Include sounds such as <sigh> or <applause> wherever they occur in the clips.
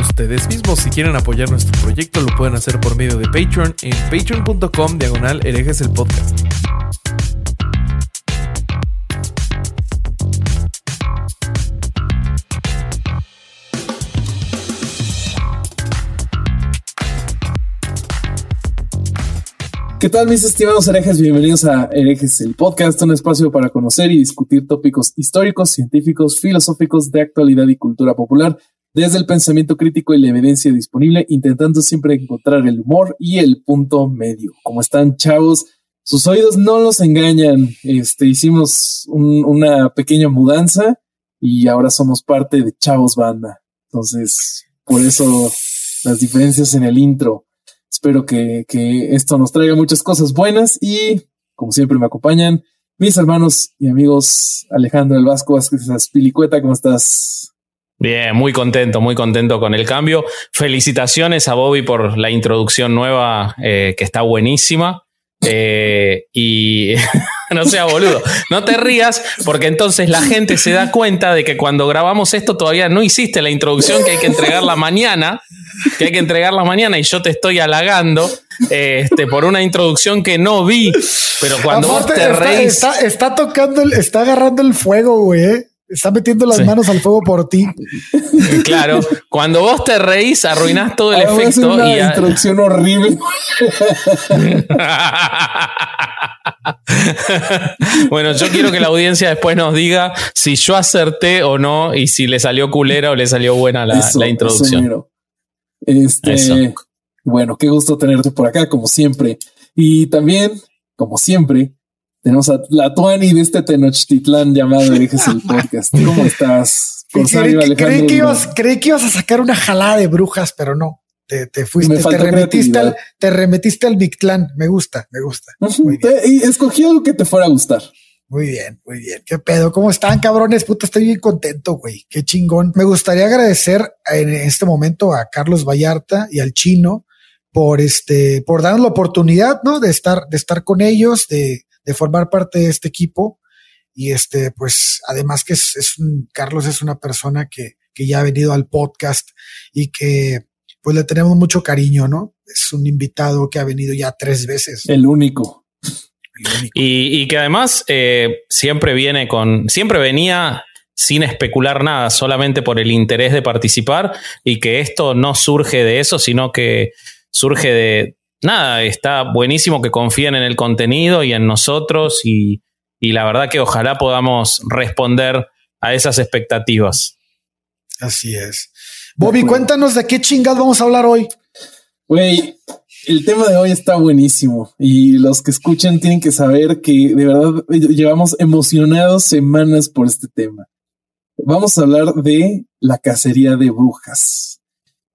ustedes mismos. Si quieren apoyar nuestro proyecto, lo pueden hacer por medio de Patreon en patreon.com diagonal herejes el podcast. ¿Qué tal mis estimados herejes? Bienvenidos a Herejes, el podcast, un espacio para conocer y discutir tópicos históricos, científicos, filosóficos de actualidad y cultura popular desde el pensamiento crítico y la evidencia disponible, intentando siempre encontrar el humor y el punto medio. ¿Cómo están, chavos? Sus oídos no los engañan. Este, hicimos un- una pequeña mudanza y ahora somos parte de Chavos Banda. Entonces, por eso las diferencias en el intro. Espero que, que esto nos traiga muchas cosas buenas y, como siempre, me acompañan mis hermanos y amigos Alejandro El Vasco Vázquez Pilicueta. ¿Cómo estás? Bien, muy contento, muy contento con el cambio. Felicitaciones a Bobby por la introducción nueva, eh, que está buenísima. Eh, y <laughs> no sea boludo, no te rías, porque entonces la gente se da cuenta de que cuando grabamos esto todavía no hiciste la introducción que hay que entregarla mañana, que hay que entregarla mañana y yo te estoy halagando este, por una introducción que no vi, pero cuando vos te está, reís. está, está tocando, el, está agarrando el fuego, güey. Está metiendo las Sí. manos al fuego por ti. <laughs> Claro, cuando vos te reís, arruinás todo el Ah, voy a hacer efecto. una y a- introducción horrible. <laughs> bueno, yo quiero que la audiencia después nos diga si yo acerté o no y si le salió culera o le salió buena la, Eso, la eso introducción. Este, Eso. bueno, qué gusto tenerte por acá, como siempre. Y también, como siempre, tenemos a la Tuani de este Tenochtitlán llamado Herejes el <laughs> Podcast. ¿Cómo estás? Creí, que ibas, creí que ibas a sacar una jalada de brujas, pero no. Te, te fuiste, te remetiste, al, te remetiste al Mictlán. Me gusta, me gusta. Ujú, Muy bien, te- Y escogí algo que te fuera a gustar. muy bien, muy bien. ¿Qué pedo? ¿Cómo están, cabrones? Puta, estoy bien contento, güey. Qué chingón. Me gustaría agradecer en este momento a Carlos Vallarta y al chino por este, por darnos la oportunidad, ¿no? De estar, de estar con ellos, de, de formar parte de este equipo. Y este, pues, además que es, es un, Carlos es una persona que, que ya ha venido al podcast y que, pues, le tenemos mucho cariño, ¿no? Es un invitado que ha venido ya tres veces. El único. el único. Y, y que además eh, siempre viene con, siempre venía sin especular nada, solamente por el interés de participar y que esto no surge de eso, sino que surge de nada, está buenísimo que confíen en el contenido y en nosotros y, y la verdad que ojalá podamos responder a esas expectativas. Así es. Bobby, cuéntanos de qué chingados vamos a hablar hoy. Güey, el tema de hoy está buenísimo y los que escuchan tienen que saber que de verdad llevamos emocionados semanas por este tema. Vamos a hablar de la cacería de brujas.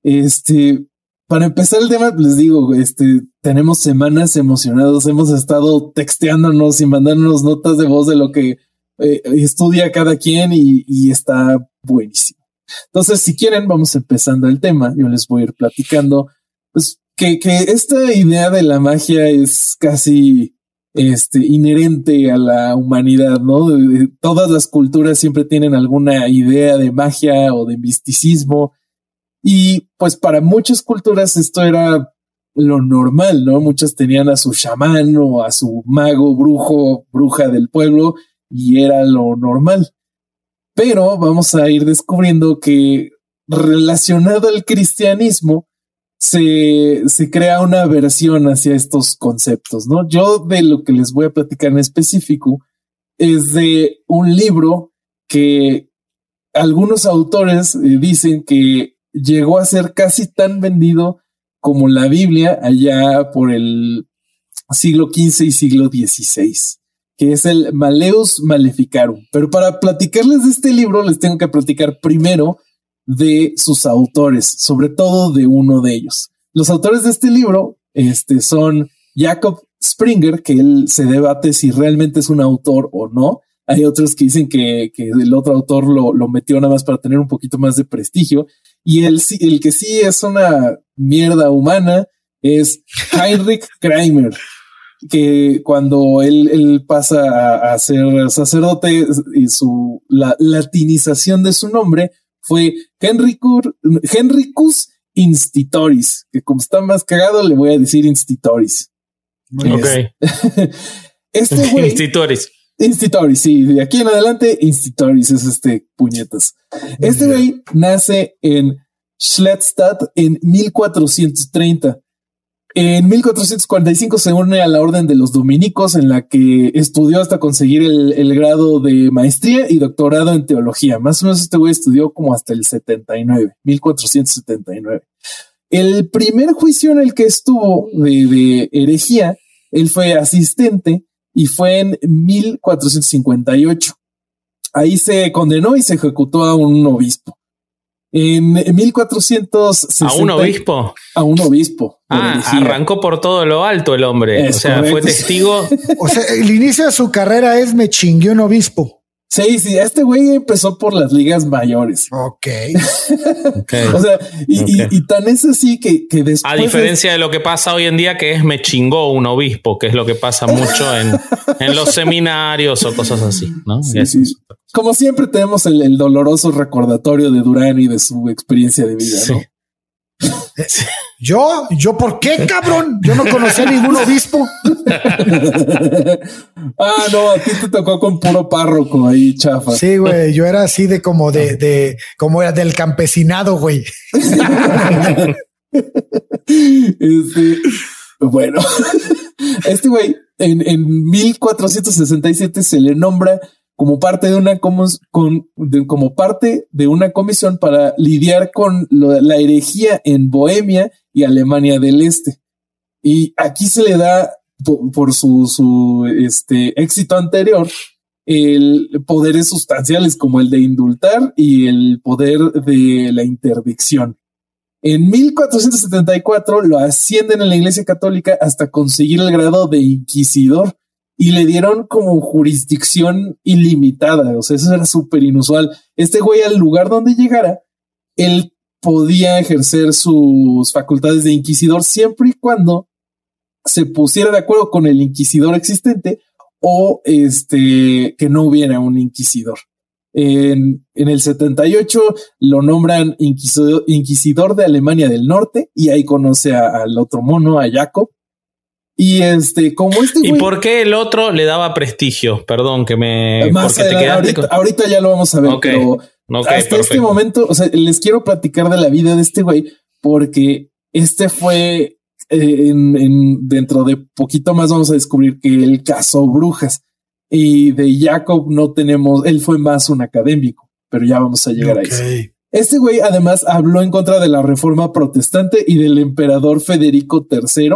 Este, para empezar el tema, les digo, este, tenemos semanas emocionados, hemos estado texteándonos y mandándonos notas de voz de lo que eh, estudia cada quien y, está buenísimo. Entonces, si quieren, vamos empezando el tema. Yo les voy a ir platicando pues que, que esta idea de la magia es casi este, inherente a la humanidad, ¿no? De- todas las culturas siempre tienen alguna idea de magia o de misticismo. Y pues para muchas culturas esto era lo normal, ¿no? Muchas tenían a su chamán o a su mago, brujo, bruja del pueblo y era lo normal. Pero vamos a ir descubriendo que relacionado al cristianismo, se, se crea una versión hacia estos conceptos, ¿no? Yo de lo que les voy a platicar en específico es de un libro que algunos autores eh, dicen que llegó a ser casi tan vendido como la Biblia allá por el siglo XV y siglo XVI, que es el Maleus Maleficarum. Pero para platicarles de este libro, les tengo que platicar primero de sus autores, sobre todo de uno de ellos. Los autores de este libro este, son Jacob Springer, que él se debate si realmente es un autor o no. Hay otros que dicen que, el otro autor lo, lo, metió nada más para tener un poquito más de prestigio. Y el, el que sí es una mierda humana es Heinrich <laughs> Kramer, que cuando él, pasa a, ser sacerdote y su la latinización de su nombre fue Henricus Institoris, que como está más cagado le voy a decir Institoris. ok. <laughs> este <laughs> güey. Institoris. Institoris, sí, de aquí en adelante Institoris es este puñetas. Este güey nace en Schlettstadt en 1430. En 1445 se une a la orden de los dominicos en la que estudió hasta conseguir el, grado de maestría y doctorado en teología. Más o menos este güey estudió como hasta el 79, 1479. El primer juicio en el que estuvo de, de herejía, él fue asistente y fue en 1458. Ahí se condenó y se ejecutó a un obispo. En 1460. ¿A un obispo? A un obispo. Ah, arrancó por todo lo alto el hombre. o sea, fue testigo. <laughs> o sea, el inicio de su carrera es me chingué un obispo. Sí, sí, este güey empezó por las ligas mayores. Ok. <laughs> o sea, y, tan es así que, que después. A diferencia de lo que pasa hoy en día, que es me chingó un obispo, que es lo que pasa mucho en, <laughs> en los seminarios o cosas así, ¿no? Sí, sí. Como siempre, tenemos el, doloroso recordatorio de Durán y de su experiencia de vida, ¿no? Yo, yo, ¿por qué, cabrón? Yo no conocía ningún obispo. <laughs> ah, no, a ti te tocó con puro párroco ahí, chafa. Sí, güey, yo era así de como de, de, como era del campesinado, güey. <laughs> este, bueno, <laughs> este güey en, en 1467 se le nombra como parte de una con, como parte de una comisión para lidiar con la herejía en Bohemia y Alemania del Este. Y aquí se le da por, su, su este, éxito anterior el poderes sustanciales como el de indultar y el poder de la interdicción. En 1474 lo ascienden en la Iglesia Católica hasta conseguir el grado de inquisidor y le dieron como jurisdicción ilimitada. O sea, eso era súper inusual. Este güey, al lugar donde llegara, él podía ejercer sus facultades de inquisidor siempre y cuando se pusiera de acuerdo con el inquisidor existente o este que no hubiera un inquisidor. En, el 78 lo nombran inquisidor, inquisidor, de Alemania del Norte y ahí conoce al otro mono, a Jacob, y este, como este ¿Y por qué el otro le daba prestigio? Perdón, que me. ahorita, ya lo vamos a ver, pero hasta este momento, o sea, les quiero platicar de la vida de este güey, porque este fue eh, en, dentro de poquito más vamos a descubrir que él cazó brujas y de Jacob no tenemos, él fue más un académico, pero ya vamos a llegar a eso. Este güey además habló en contra de la reforma protestante y del emperador Federico III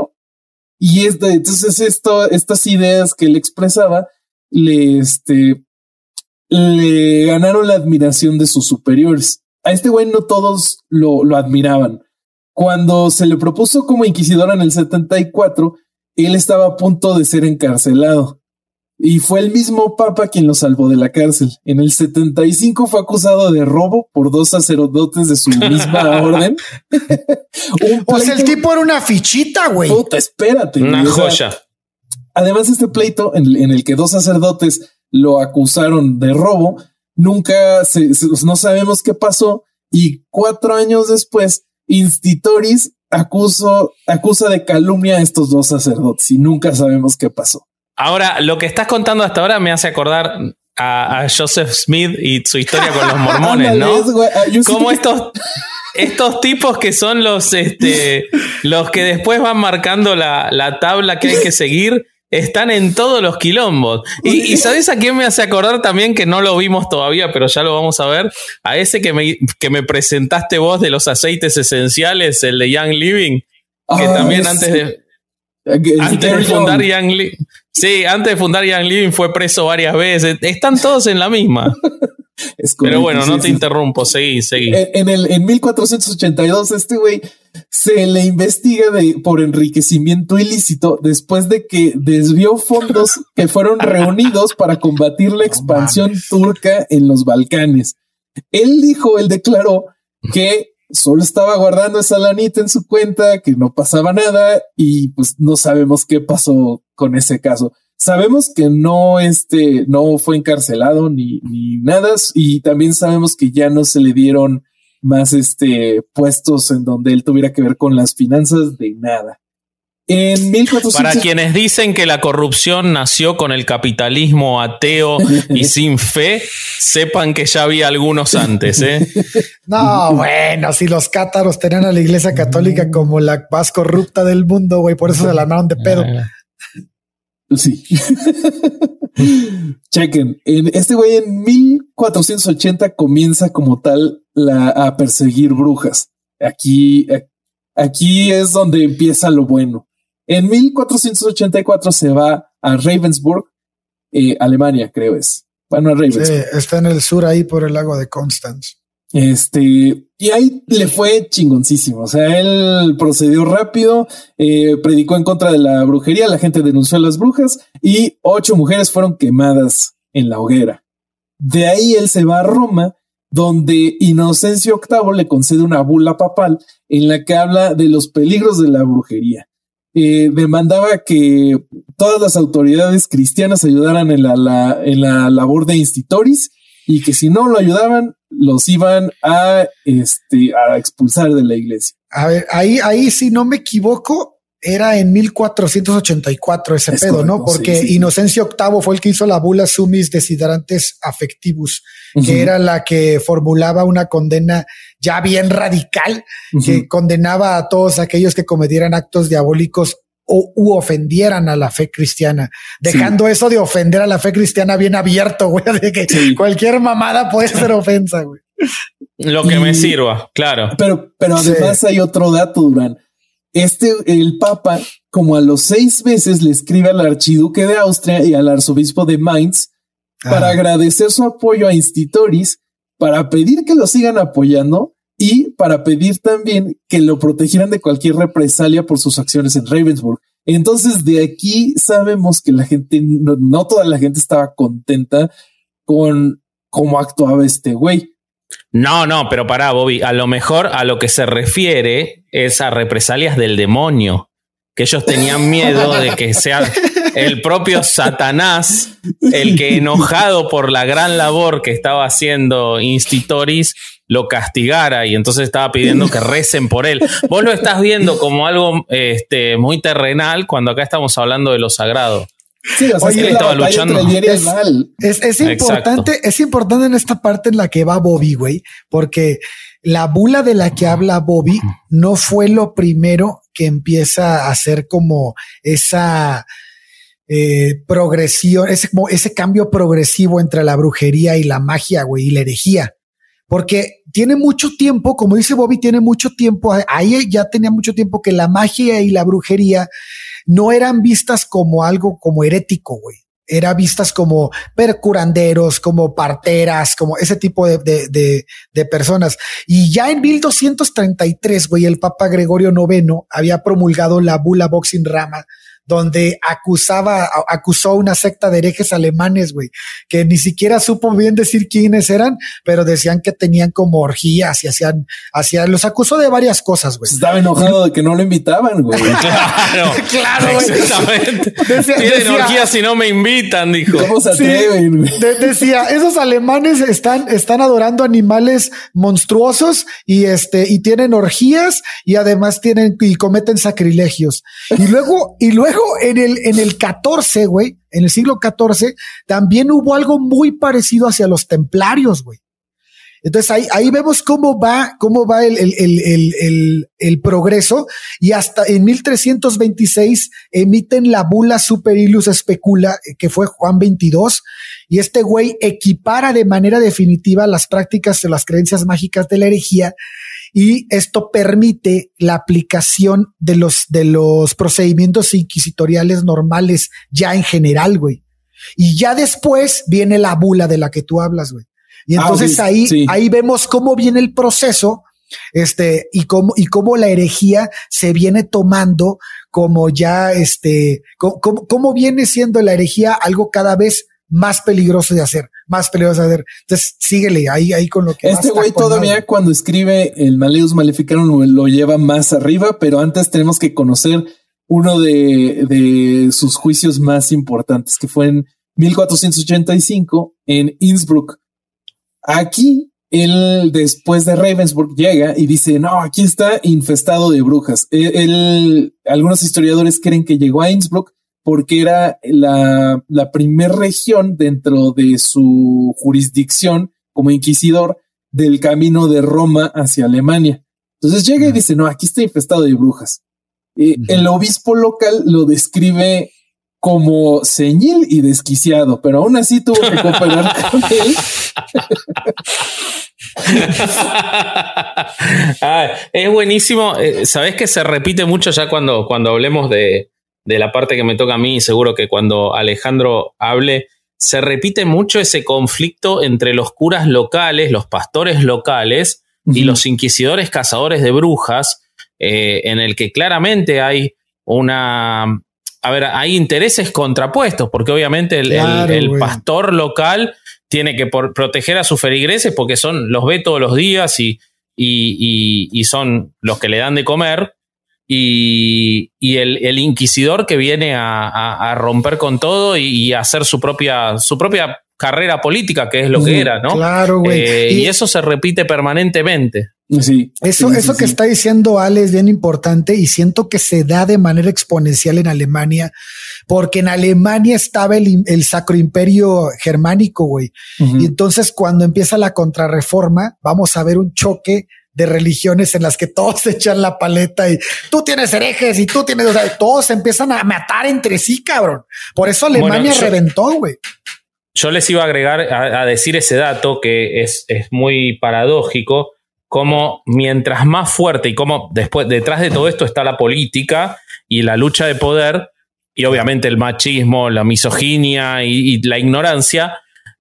y este, entonces esto, estas ideas que él expresaba le, este, le ganaron la admiración de sus superiores. A este güey no todos lo, lo admiraban. Cuando se le propuso como inquisidor en el 74, él estaba a punto de ser encarcelado. Y fue el mismo Papa quien lo salvó de la cárcel. En el 75 fue acusado de robo por dos sacerdotes de su <laughs> misma orden. <laughs> pues el tipo era una fichita, güey. Puta, espérate. Una joya. además, este pleito en, el que dos sacerdotes lo acusaron de robo, nunca se, no sabemos qué pasó. Y cuatro años después, Institoris acusó, acusa de calumnia a estos dos sacerdotes y nunca sabemos qué pasó. Ahora, lo que estás contando hasta ahora me hace acordar a, Joseph Smith y su historia con los <laughs> mormones, ¿no? Como estos, estos tipos que son los, este, los que después van marcando la, la tabla que hay que seguir están en todos los quilombos. Y, ¿sabes a quién me hace acordar también que no lo vimos todavía, pero ya lo vamos a ver? A ese que me, que me presentaste vos de los aceites esenciales, el de Young Living, que ah, también antes de... Antes de fundar Young Living. Sí, antes de fundar Young Living fue preso varias veces. Están todos en la misma. <laughs> Pero bueno, no te interrumpo, seguí, seguí. En, el, en 1482, este güey se le investiga de, por enriquecimiento ilícito después de que desvió fondos que fueron reunidos para combatir la expansión turca en los Balcanes. Él dijo, él declaró que solo estaba guardando esa lanita en su cuenta, que no pasaba nada y pues no sabemos qué pasó con ese caso. Sabemos que no, este, no fue encarcelado ni, ni nada y también sabemos que ya no se le dieron más este, puestos en donde él tuviera que ver con las finanzas de nada. En 1400... Para quienes dicen que la corrupción nació con el capitalismo ateo y <laughs> sin fe, sepan que ya había algunos antes. ¿eh? <laughs> No, bueno, si los cátaros tenían a la iglesia católica como la más corrupta del mundo, güey, por eso se la armaron de pedo. Ah. Sí. <laughs> Chequen, este güey en 1480 comienza como tal la, a perseguir brujas. Aquí, aquí es donde empieza lo bueno. En 1484 se va a Ravensburg, eh, Alemania, creo es. Bueno, a Ravensburg. está en el sur ahí por el lago de Constance. Este, y ahí le fue chingoncísimo. O sea, él procedió rápido, eh, predicó en contra de la brujería, la gente denunció a las brujas y ocho mujeres fueron quemadas en la hoguera. De ahí él se va a Roma, donde Inocencio VIII le concede una bula papal en la que habla de los peligros de la brujería. Eh, demandaba que todas las autoridades cristianas ayudaran en la, en la labor de institoris y que si no lo ayudaban, los iban a, este, a expulsar de la iglesia. A ver, ahí, ahí, si no me equivoco, era en 1484 ese pedo, ¿no? Porque Inocencio VIII fue el que hizo la bula sumis desiderantes affectivus, que era la que formulaba una condena ya bien radical, que condenaba a todos aquellos que cometieran actos diabólicos o u ofendieran a la fe cristiana, dejando eso de ofender a la fe cristiana bien abierto, <laughs> güey, de que cualquier mamada puede ser ofensa, güey. Lo que me sirva, claro. Pero, pero además hay otro dato, Durán. Este, el Papa, como a los seis meses, le escribe al archiduque de Austria y al arzobispo de Mainz para agradecer su apoyo a Institoris, para pedir que lo sigan apoyando y para pedir también que lo protegieran de cualquier represalia por sus acciones en Ravensburg. Entonces, de aquí sabemos que la gente, no, toda la gente estaba contenta con cómo actuaba este güey. No, no, pero para Bobby, a lo mejor a lo que se refiere es a represalias del demonio, que ellos tenían miedo de que sea el propio Satanás el que enojado por la gran labor que estaba haciendo Institoris lo castigara y entonces estaba pidiendo que recen por él. Vos lo estás viendo como algo este, muy terrenal cuando acá estamos hablando de lo sagrado. Sí, o sea, Oye, estaba luchando. Es, es, importante, es importante en esta parte en la que va Bobby, güey, porque la bula de la que habla Bobby no fue lo primero que empieza a hacer como esa eh, progresión, ese, ese cambio progresivo entre la brujería y la magia, güey, y la herejía porque tiene mucho tiempo, como dice Bobby, tiene mucho tiempo, ahí ya tenía mucho tiempo que la magia y la brujería no eran vistas como algo como herético, güey. Era vistas como percuranderos, como parteras, como ese tipo de, de, de, personas. Y ya en 1233, güey, el Papa Gregorio IX había promulgado la bula Boxing Rama, donde acusaba, acusó una secta de herejes alemanes, güey, que ni siquiera supo bien decir quiénes eran, pero decían que tenían como orgías y hacían, hacían, los acusó de varias cosas, güey. Estaba enojado de que no lo invitaban, güey. <laughs> claro, <laughs> claro, exactamente. <laughs> Tienen orgías si no me invitan, dijo. ¿Cómo se atreven? decía, esos alemanes están, están adorando animales monstruosos y este, y tienen orgías y además tienen y cometen sacrilegios. Y luego, y luego en el, en el 14, güey, en el siglo XIV, también hubo algo muy parecido hacia los templarios, güey. Entonces ahí, ahí vemos cómo va, cómo va el, el, el, el, progreso y hasta en 1326 emiten la bula Super Ilus Specula, que fue Juan 22, y este güey equipara de manera definitiva las prácticas de las creencias mágicas de la herejía y esto permite la aplicación de los, de los procedimientos inquisitoriales normales ya en general, güey. Y ya después viene la bula de la que tú hablas, güey. Y ah, entonces ahí, ahí vemos cómo viene el proceso, este, y cómo, y cómo la herejía se viene tomando como ya, este, cómo, cómo viene siendo la herejía algo cada vez más peligroso de hacer, más peligroso de hacer. Entonces, síguele ahí, ahí con lo que. Este güey todavía cuando escribe el Maleus Maleficarum lo lleva más arriba, pero antes tenemos que conocer uno de, de sus juicios más importantes, que fue en 1485 en Innsbruck. Aquí él después de Ravensburg llega y dice, no, aquí está infestado de brujas. Él, algunos historiadores creen que llegó a Innsbruck porque era la, la primer región dentro de su jurisdicción como inquisidor del camino de Roma hacia Alemania. Entonces llega y dice, no, aquí está infestado de brujas. Eh, el obispo local lo describe como ceñil y desquiciado, pero aún así tuvo que cooperar <laughs> con él. es buenísimo. Eh, Sabes que se repite mucho ya cuando, cuando hablemos de, de la parte que me toca a mí, seguro que cuando Alejandro hable, se repite mucho ese conflicto entre los curas locales, los pastores locales y los inquisidores cazadores de brujas, eh, en el que claramente hay una... A ver, hay intereses contrapuestos, porque obviamente el, pastor local tiene que proteger a sus feligreses porque son, los ve todos los días y, y son los que le dan de comer y, el, inquisidor que viene a, romper con todo y, hacer su propia, su propia carrera política, que es lo que era, ¿no? Claro, güey. Eh, y, eso se repite permanentemente. Sí. Eso, eso que está diciendo Ale es bien importante y siento que se da de manera exponencial en Alemania, porque en Alemania estaba el, el sacro imperio germánico, güey. Y entonces cuando empieza la contrarreforma, vamos a ver un choque de religiones en las que todos se <laughs> echan la paleta y tú tienes herejes y tú tienes, o sea, todos empiezan a matar entre sí, cabrón. Por eso Alemania reventó, güey. Yo les iba a agregar a, decir ese dato que es, es, muy paradójico, como mientras más fuerte y como después, detrás de todo esto está la política y la lucha de poder, y obviamente el machismo, la misoginia y, y la ignorancia,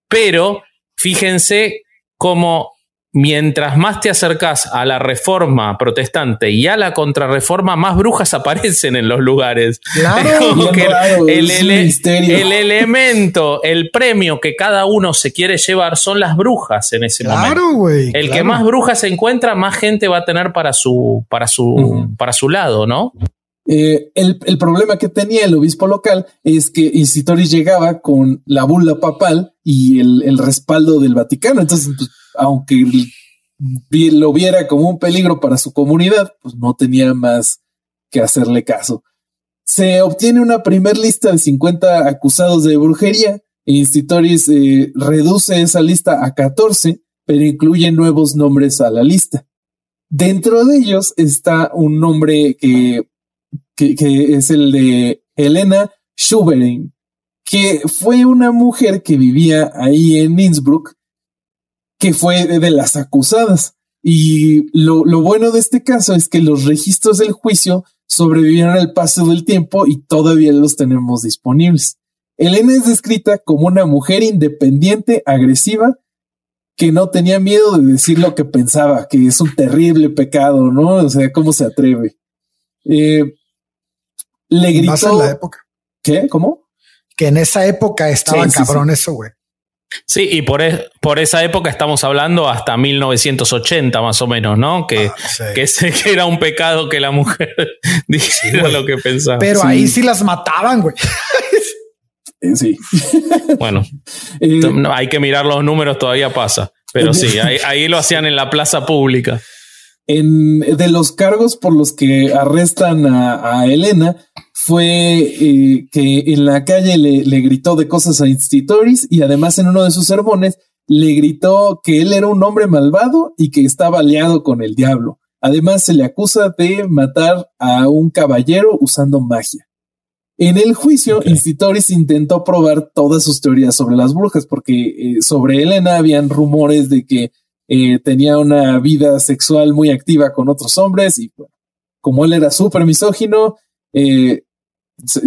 pero fíjense cómo mientras más te acercas a la reforma protestante y a la contrarreforma, más brujas <laughs> aparecen en los lugares. Claro, el, el, elemento, el premio que cada uno se quiere llevar son las brujas en ese claro, momento. el que más brujas se encuentra, más gente va a tener para su, para su, para su lado, ¿no? Eh, el, el, problema que tenía el obispo local es que Isitoris llegaba con la bula papal y el, el respaldo del Vaticano. Entonces, pues, aunque lo viera como un peligro para su comunidad, pues no tenía más que hacerle caso. Se obtiene una primer lista de 50 acusados de brujería. E Institoris eh, reduce esa lista a 14, pero incluye nuevos nombres a la lista. Dentro de ellos está un nombre que, que, que es el de Elena Schuberin, que fue una mujer que vivía ahí en Innsbruck que fue de las acusadas. Y lo, bueno de este caso es que los registros del juicio sobrevivieron al paso del tiempo y todavía los tenemos disponibles. Elena es descrita como una mujer independiente, agresiva, que no tenía miedo de decir lo que pensaba, que es un terrible pecado, ¿no? O sea, ¿cómo se atreve? Eh, le gritó. Más en la época. ¿Qué? ¿Cómo? Que en esa época estaba cabrón eso, güey. Sí, y por, por esa época estamos hablando hasta 1980 más o menos, ¿no? Que, ah, <laughs> que, era un pecado que la mujer <laughs> dijera lo que pensaba. Pero ahí sí las mataban, güey. Sí. <laughs> Bueno, eh, hay que mirar los números, todavía pasa. Pero sí, ahí, lo hacían en la plaza pública. En, de los cargos por los que arrestan a Elena, fue eh, que en la calle le, gritó de cosas a Institoris y además en uno de sus sermones le gritó que él era un hombre malvado y que estaba aliado con el diablo. Además, se le acusa de matar a un caballero usando magia. En el juicio, Institoris intentó probar todas sus teorías sobre las brujas, porque eh, sobre Elena habían rumores de que eh, tenía una vida sexual muy activa con otros hombres y bueno, como él era súper misógino, eh,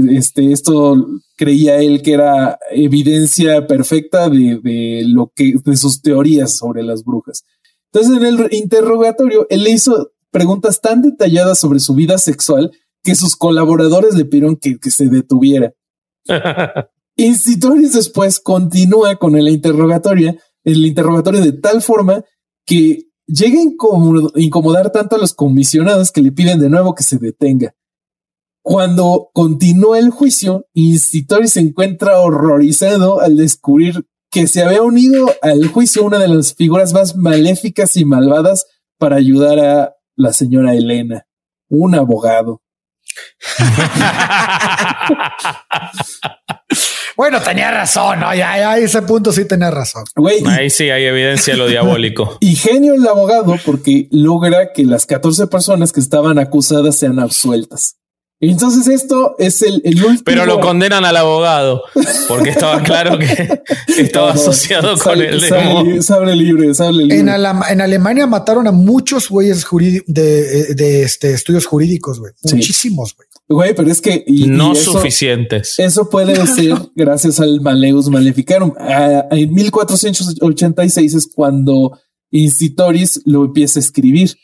este, esto creía él que era evidencia perfecta de, de, lo que, de sus teorías sobre las brujas. Entonces, en el interrogatorio, él le hizo preguntas tan detalladas sobre su vida sexual que sus colaboradores le pidieron que, se detuviera. <laughs> Institoris después continúa con el interrogatorio, el interrogatorio de tal forma que llega a incomodar tanto a los comisionados que le piden de nuevo que se detenga. Cuando continúa el juicio, Institori se encuentra horrorizado al descubrir que se había unido al juicio una de las figuras más maléficas y malvadas para ayudar a la señora Elena, un abogado. <laughs> bueno, tenía razón, ¿no? Ya, ya, ese punto sí tenía razón. Ahí sí hay evidencia de lo diabólico. <laughs> Y genio el abogado porque logra que las 14 personas que estaban acusadas sean absueltas. Entonces esto es el, último. Pero lo condenan al abogado porque estaba claro que <laughs> estaba asociado con el sable, sable, libre, sable libre. En, Alemania mataron a muchos güeyes de, de, este, estudios jurídicos, güey. Muchísimos, güey. Güey, pero es que no suficientes. Eso puede <laughs> ser gracias al Maleus Maleficarum. en 1486 es cuando Incitoris lo empieza a escribir.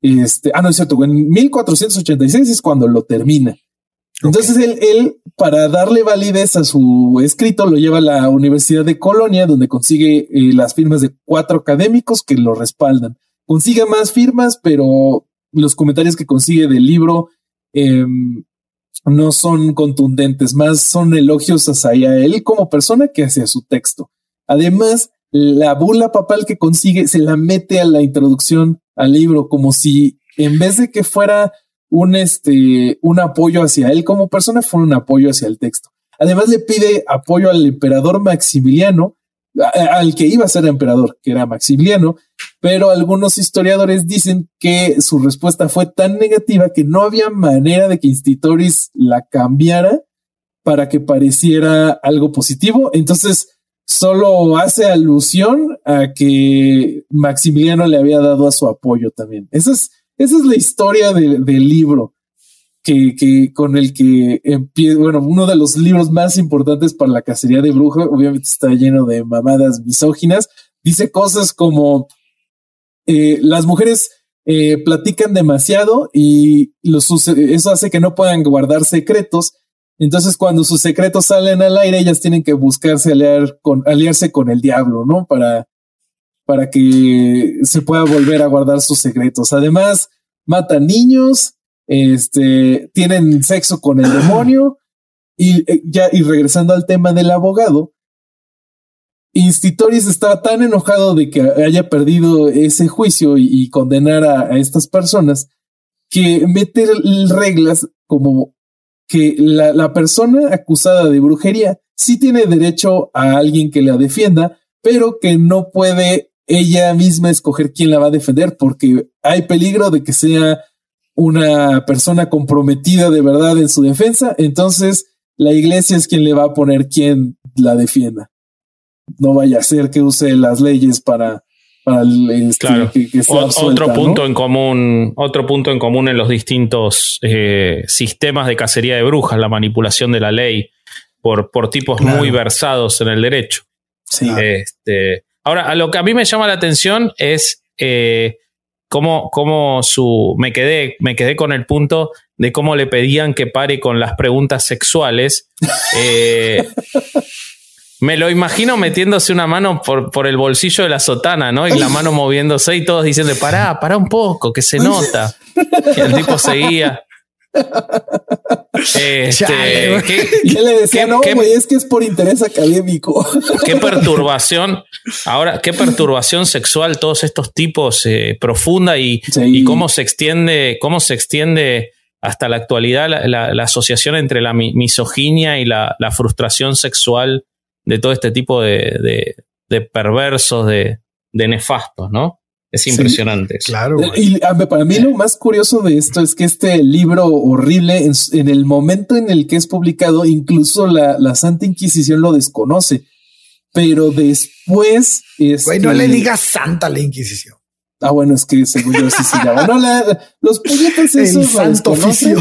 Este, ah, no es cierto, en 1486 es cuando lo termina. Entonces él, él, para darle validez a su escrito, lo lleva a la Universidad de Colonia, donde consigue eh, las firmas de cuatro académicos que lo respaldan. Consigue más firmas, pero los comentarios que consigue del libro em, no son contundentes, más son elogios hacia él como persona que hacia su texto. Además, la bula papal que consigue se la mete a la introducción al libro, como si en vez de que fuera un, este, un apoyo hacia él como persona, fuera un apoyo hacia el texto. Además le pide apoyo al emperador Maximiliano, al que iba a ser emperador, que era Maximiliano, pero algunos historiadores dicen que su respuesta fue tan negativa que no había manera de que Institoris la cambiara para que pareciera algo positivo. Entonces, solo hace alusión a que Maximiliano le había dado a su apoyo también. Esa es, esa es la historia del libro que, que, con el que empieza, bueno, uno de los libros más importantes para la cacería de brujas, obviamente está lleno de mamadas misóginas, dice cosas como eh, las mujeres eh, platican demasiado y eso hace que no puedan guardar secretos entonces, cuando sus secretos salen al aire, ellas tienen que buscarse aliar con, aliarse con el diablo, ¿no? Para, para que se pueda volver a guardar sus secretos. Además, matan niños, este, tienen sexo con el demonio. Y eh, ya, y regresando al tema del abogado, Institoris estaba tan enojado de que haya perdido ese juicio y, condenar a, estas personas que meter reglas como que la, persona acusada de brujería sí tiene derecho a alguien que la defienda, pero que no puede ella misma escoger quién la va a defender porque hay peligro de que sea una persona comprometida de verdad en su defensa. Entonces, la iglesia es quien le va a poner quién la defienda. No vaya a ser que use las leyes para este, claro. otro punto en común, otro punto en común en los distintos eh, sistemas de cacería de brujas, la manipulación de la ley por, por tipos muy versados en el derecho. Este, ahora, a lo que a mí me llama la atención es eh, cómo, cómo, su. Me quedé, me quedé con el punto de cómo le pedían que pare con las preguntas sexuales. Eh, <laughs> me lo imagino metiéndose una mano por, por, el bolsillo de la sotana, ¿no? Y la mano moviéndose y todos diciendo, pará, pará un poco, que se nota. Y el tipo seguía. <laughs> Este, ¿qué, le decía? no, es que es por interés académico. Qué perturbación. Ahora, qué perturbación sexual todos estos tipos eh, profunda y, y, cómo se extiende, cómo se extiende hasta la actualidad la, la, asociación entre la misoginia y la, la frustración sexual de todo este tipo de, de perversos, de, de nefastos, ¿no? Es impresionante. claro. Y para mí lo más curioso de esto es que este libro horrible, en, el momento en el que es publicado, incluso la, la Santa Inquisición lo desconoce. Pero después. Güey, no le digas Santa la Inquisición. Ah, bueno, es que según yo sí se llama. No, los puñetes <laughs> esos lo desconocen.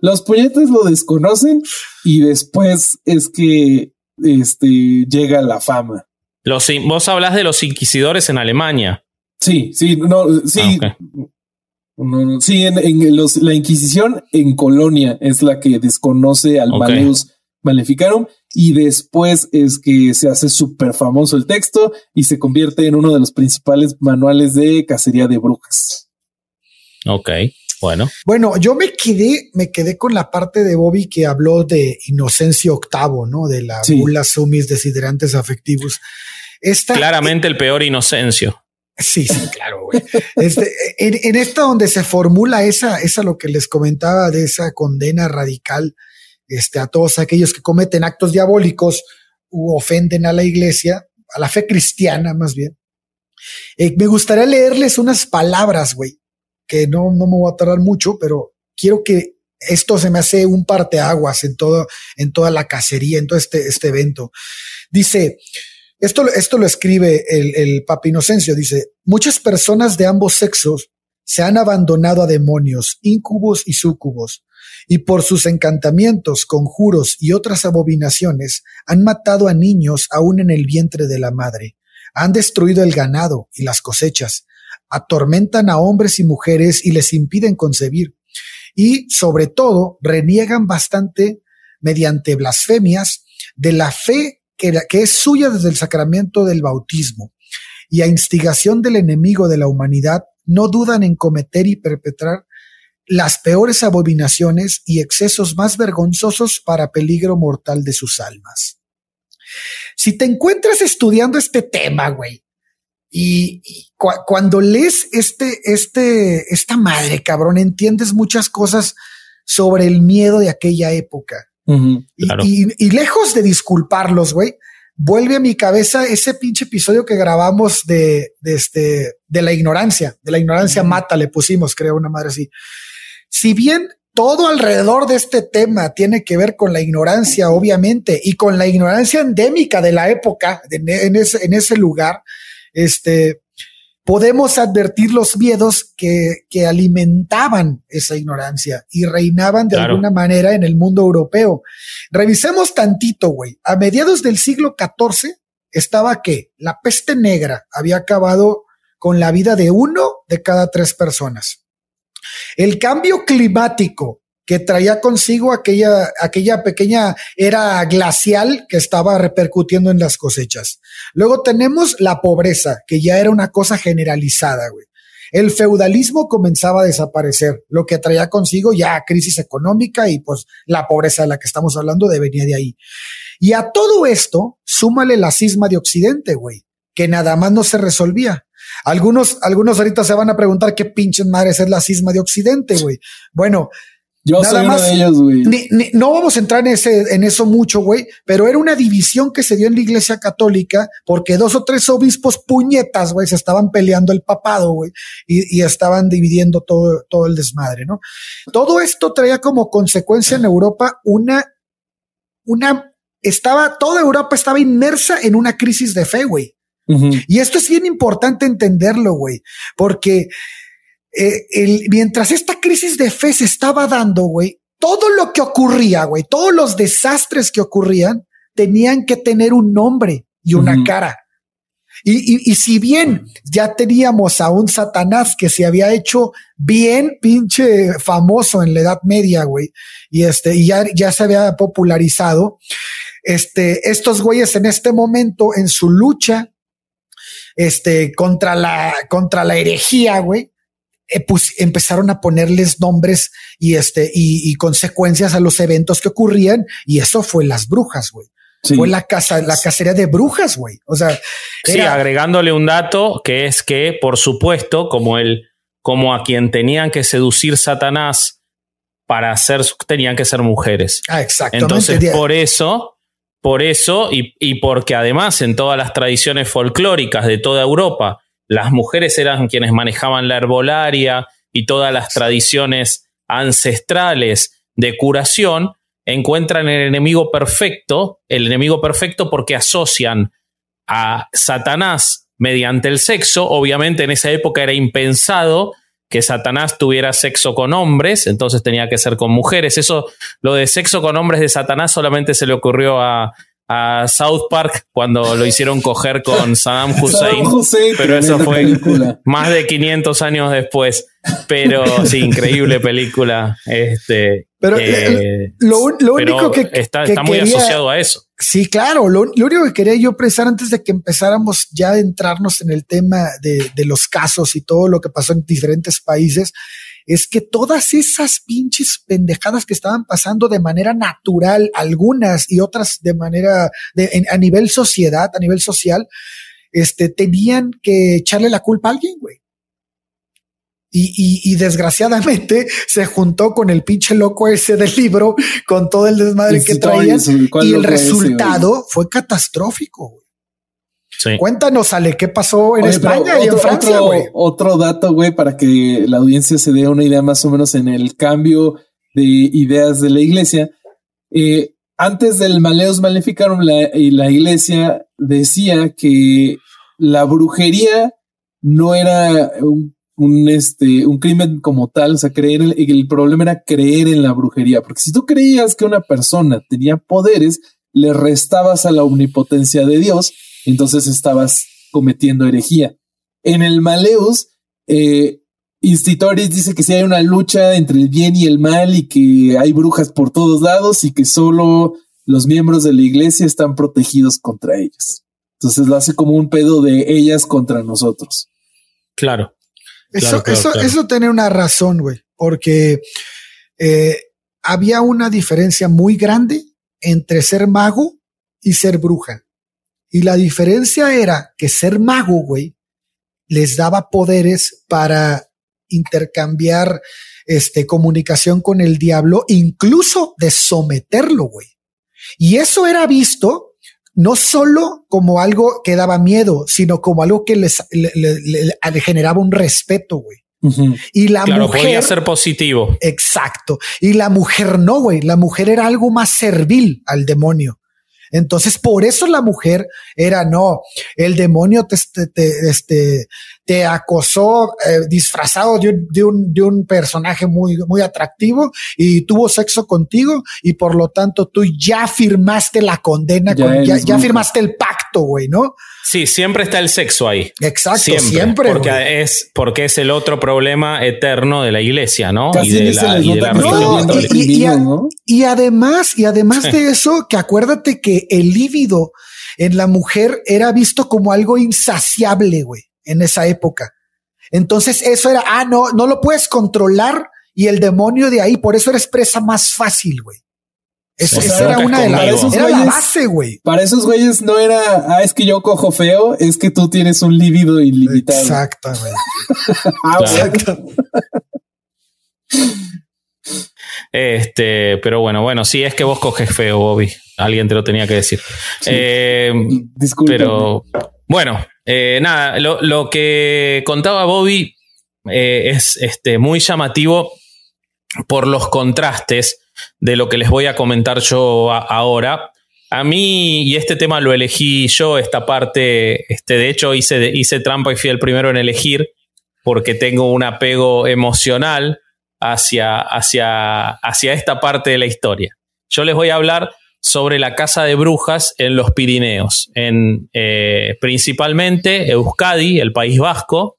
Los puñetes lo desconocen y después es que este llega la fama. Los, vos hablas de los inquisidores en Alemania. Sí, sí, no, sí. Ah, sí, en, los, la Inquisición en Colonia es la que desconoce al okay. Maleficarum y después es que se hace súper famoso el texto y se convierte en uno de los principales manuales de cacería de brujas. Ok, bueno. Bueno, yo me quedé, me quedé con la parte de Bobby que habló de Inocencio VIII, ¿no? De la sí. bula sumis desiderantes afectivos. Esta, Claramente el peor Inocencio. Sí, sí, claro, güey. Este, en, en esta donde se formula esa, esa lo que les comentaba de esa condena radical este, a todos aquellos que cometen actos diabólicos u ofenden a la iglesia, a la fe cristiana más bien. Eh, me gustaría leerles unas palabras, güey, que no, no me voy a tardar mucho, pero quiero que esto se me hace un parteaguas en todo, en toda la cacería, en todo este, este evento. Dice, esto, esto lo escribe el, el Papa Inocencio, dice, muchas personas de ambos sexos se han abandonado a demonios, incubos y súcubos, y por sus encantamientos, conjuros y otras abominaciones han matado a niños aún en el vientre de la madre, han destruido el ganado y las cosechas, atormentan a hombres y mujeres y les impiden concebir, y sobre todo reniegan bastante mediante blasfemias de la fe que, que es suya desde el sacramento del bautismo, y a instigación del enemigo de la humanidad no dudan en cometer y perpetrar las peores abominaciones y excesos más vergonzosos para peligro mortal de sus almas. Si te encuentras estudiando este tema, güey, y, cuando lees este, este, esta madre, cabrón, entiendes muchas cosas sobre el miedo de aquella época. y, lejos de disculparlos, güey, vuelve a mi cabeza ese pinche episodio que grabamos de, de este, de la ignorancia, de la ignorancia mata, le pusimos, creo, una madre así. Si bien todo alrededor de este tema tiene que ver con la ignorancia, obviamente, y con la ignorancia endémica de la época, en ese, en ese lugar, este, podemos advertir los miedos que, que alimentaban esa ignorancia y reinaban de alguna manera en el mundo europeo. Revisemos tantito, güey. A mediados del siglo XIV estaba que la peste negra había acabado con la vida de uno de cada tres personas. El cambio climático que traía consigo aquella, aquella pequeña era glacial que estaba repercutiendo en las cosechas. Luego tenemos la pobreza, que ya era una cosa generalizada, güey. El feudalismo comenzaba a desaparecer, lo que traía consigo ya crisis económica y pues la pobreza de la que estamos hablando venía de ahí. Y a todo esto, súmale la cisma de Occidente, güey, que nada más no se resolvía. Algunos, algunos ahorita se van a preguntar qué pinches madres es la cisma de Occidente, güey. Bueno, yo Nada más, de ellos, güey. no vamos a entrar en ese, en eso mucho, güey, pero era una división que se dio en la iglesia católica porque dos o tres obispos puñetas, güey, se estaban peleando el papado, güey, y, y, estaban dividiendo todo, todo el desmadre, ¿no? Todo esto traía como consecuencia en Europa una, una, estaba, toda Europa estaba inmersa en una crisis de fe, güey. Y esto es bien importante entenderlo, güey, porque eh, el, mientras esta crisis de fe se estaba dando, güey, todo lo que ocurría, güey, todos los desastres que ocurrían tenían que tener un nombre y una cara. Y, y, y, si bien ya teníamos a un Satanás que se había hecho bien pinche famoso en la Edad Media, güey, y este, y ya, ya se había popularizado, este, estos güeyes en este momento, en su lucha este, contra la, contra la herejía, güey, pues empezaron a ponerles nombres y este, y, y, consecuencias a los eventos que ocurrían, y eso fue las brujas, güey. Fue la casa, la cacería de brujas, güey. O sea, sí, agregándole un dato que es que, por supuesto, como el, como a quien tenían que seducir Satanás para hacer, tenían que ser mujeres. Ah, exactamente. Entonces, por eso por eso y, y porque además en todas las tradiciones folclóricas de toda Europa, las mujeres eran quienes manejaban la herbolaria y todas las tradiciones ancestrales de curación, encuentran el enemigo perfecto, el enemigo perfecto porque asocian a Satanás mediante el sexo. Obviamente en esa época era impensado que Satanás tuviera sexo con hombres, entonces tenía que ser con mujeres. Eso, lo de sexo con hombres de Satanás solamente se le ocurrió a, a South Park cuando lo hicieron coger con Saddam <laughs> Hussein, pero eso fue más de 500 años después. Pero sí, increíble película. Este, pero eh, lo, único que está, está muy asociado a eso. Sí, claro. Lo, único que quería yo pensar antes de que empezáramos ya a entrarnos en el tema de, de los casos y todo lo que pasó en diferentes países es que todas esas pinches pendejadas que estaban pasando de manera natural, algunas y otras de manera de, a nivel sociedad, a nivel social, este, tenían que echarle la culpa a alguien, güey. Y, y, desgraciadamente <laughs> se juntó con el pinche loco ese del libro, con todo el desmadre que traían, y el resultado fue catastrófico. Cuéntanos, Ale, ¿qué pasó en España y en Francia, güey? Otro, dato, güey, para que la audiencia se dé una idea más o menos en el cambio de ideas de la iglesia. Eh, antes del Maleus Maleficarum, la, la iglesia decía que la brujería no era un, este, un crimen como tal, o sea, creer el, el problema era creer en la brujería, porque si tú creías que una persona tenía poderes, le restabas a la omnipotencia de Dios entonces estabas cometiendo herejía. En el Maleus, eh, Institoris dice que si hay una lucha entre el bien y el mal y que hay brujas por todos lados y que solo los miembros de la iglesia están protegidos contra ellas. Entonces lo hace como un pedo de ellas contra nosotros. Claro. Eso, eso, eso tiene una razón, güey, porque eh, había una diferencia muy grande entre ser mago y ser bruja. Y la diferencia era que ser mago, güey, les daba poderes para intercambiar este, comunicación con el diablo, incluso de someterlo, güey. Y eso era visto no solo como algo que daba miedo, sino como algo que les le, generaba un respeto, güey. Y la claro, mujer podía ser positivo. Exacto. Y la mujer no, güey. La mujer era algo más servil al demonio. Entonces, por eso la mujer era no, el demonio te, te, este, te acosó eh, disfrazado de un, de, un, de un personaje muy, muy atractivo y tuvo sexo contigo y por lo tanto tú ya firmaste la condena, ya, ya firmaste el pacto, güey, ¿no? Sí, siempre está el sexo ahí. Exacto, siempre. porque, es, porque es el otro problema eterno de la iglesia, ¿no? y de la, y religión. y, además, y además de <laughs> eso, que acuérdate que el lívido en la mujer era visto como algo insaciable, güey, en esa época. Entonces eso era, ah, no, no lo puedes controlar y el demonio de ahí, por eso eres presa más fácil, güey. Eso, era una de las era la base, güey. Para esos güeyes no era, ah, es que yo cojo feo, es que tú tienes un líbido ilimitado. Exactamente. <laughs> ah, exacto. Este, pero bueno, bueno, sí es que vos coges feo, Bobby. Alguien te lo tenía que decir. Eh, Pero bueno, eh, nada, lo, que contaba Bobby eh, es este, muy llamativo por los contrastes de lo que les voy a comentar yo ahora. A mí, y este tema lo elegí yo, esta parte, este, de hecho hice, hice trampa y fui el primero en elegir, porque tengo un apego emocional hacia, hacia, hacia esta parte de la historia. Yo les voy a hablar sobre la casa de brujas en los Pirineos, en eh, principalmente Euskadi, el País Vasco,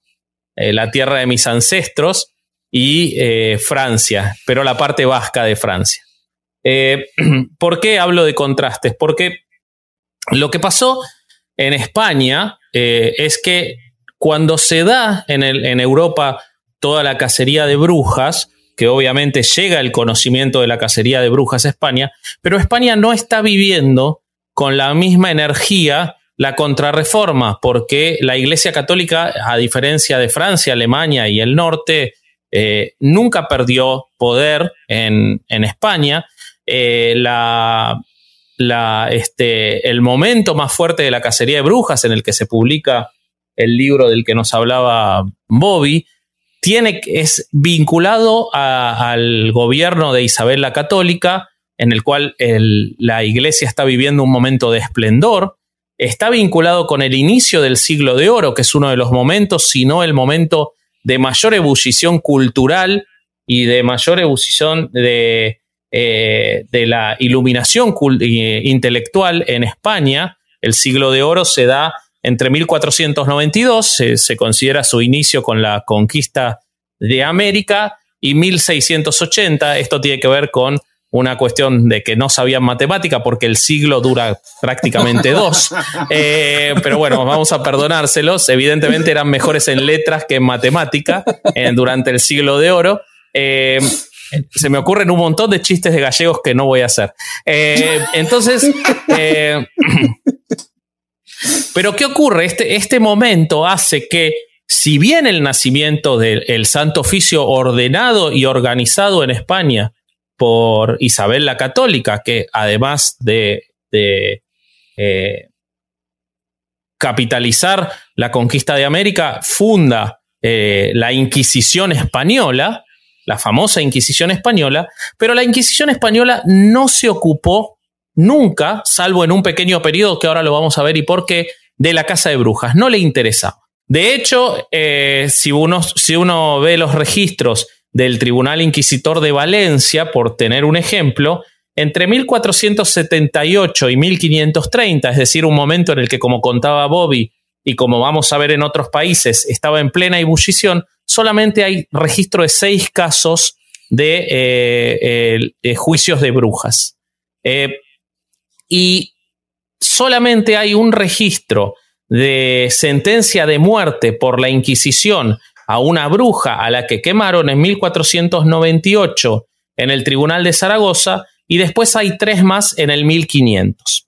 eh, la tierra de mis ancestros, y eh, Francia, pero la parte vasca de Francia. <clears throat> ¿Por qué hablo de contrastes? Porque lo que pasó en España es que cuando se da en Europa toda la cacería de brujas, que obviamente llega el conocimiento de la cacería de brujas a España, pero España no está viviendo con la misma energía la contrarreforma, porque la Iglesia Católica, a diferencia de Francia, Alemania y el norte, eh, nunca perdió poder en, España. Eh, este, el momento más fuerte de la cacería de brujas en el que se publica el libro del que nos hablaba Bobby, tiene, es vinculado al gobierno de Isabel la Católica, en el cual la iglesia está viviendo un momento de esplendor, está vinculado con el inicio del siglo de oro, que es uno de los momentos, si no el momento de mayor ebullición cultural y de mayor ebullición de, eh, la iluminación eh, intelectual en España. El siglo de oro se da entre 1492, se, se considera su inicio con la conquista de América, y 1680, esto tiene que ver con una cuestión de que no sabían matemática porque el siglo dura prácticamente dos. <laughs> Eh, pero bueno, vamos a perdonárselos. Evidentemente eran mejores en letras que en matemática durante el siglo de oro. Eh, se me ocurren un montón de chistes de gallegos que no voy a hacer. Eh, entonces, pero ¿qué ocurre? Este, este momento hace que, si bien el nacimiento del Santo Oficio ordenado y organizado en España por Isabel la Católica, que además de, eh, capitalizar la conquista de América, funda eh, la Inquisición española, la famosa Inquisición española, pero la Inquisición española no se ocupó nunca, salvo en un pequeño periodo que ahora lo vamos a ver y por qué, de la Casa de Brujas. No le interesaba. De hecho, eh, si, uno, si uno ve los registros del Tribunal Inquisitor de Valencia, por tener un ejemplo, entre 1478 y 1530, es decir, un momento en el que, como contaba Bobby, y como vamos a ver en otros países, estaba en plena ebullición, solamente hay registro de seis casos de, eh, juicios de brujas. Eh, y solamente hay un registro de sentencia de muerte por la Inquisición a una bruja a la que quemaron en 1498 en el Tribunal de Zaragoza y después hay tres más en el 1500.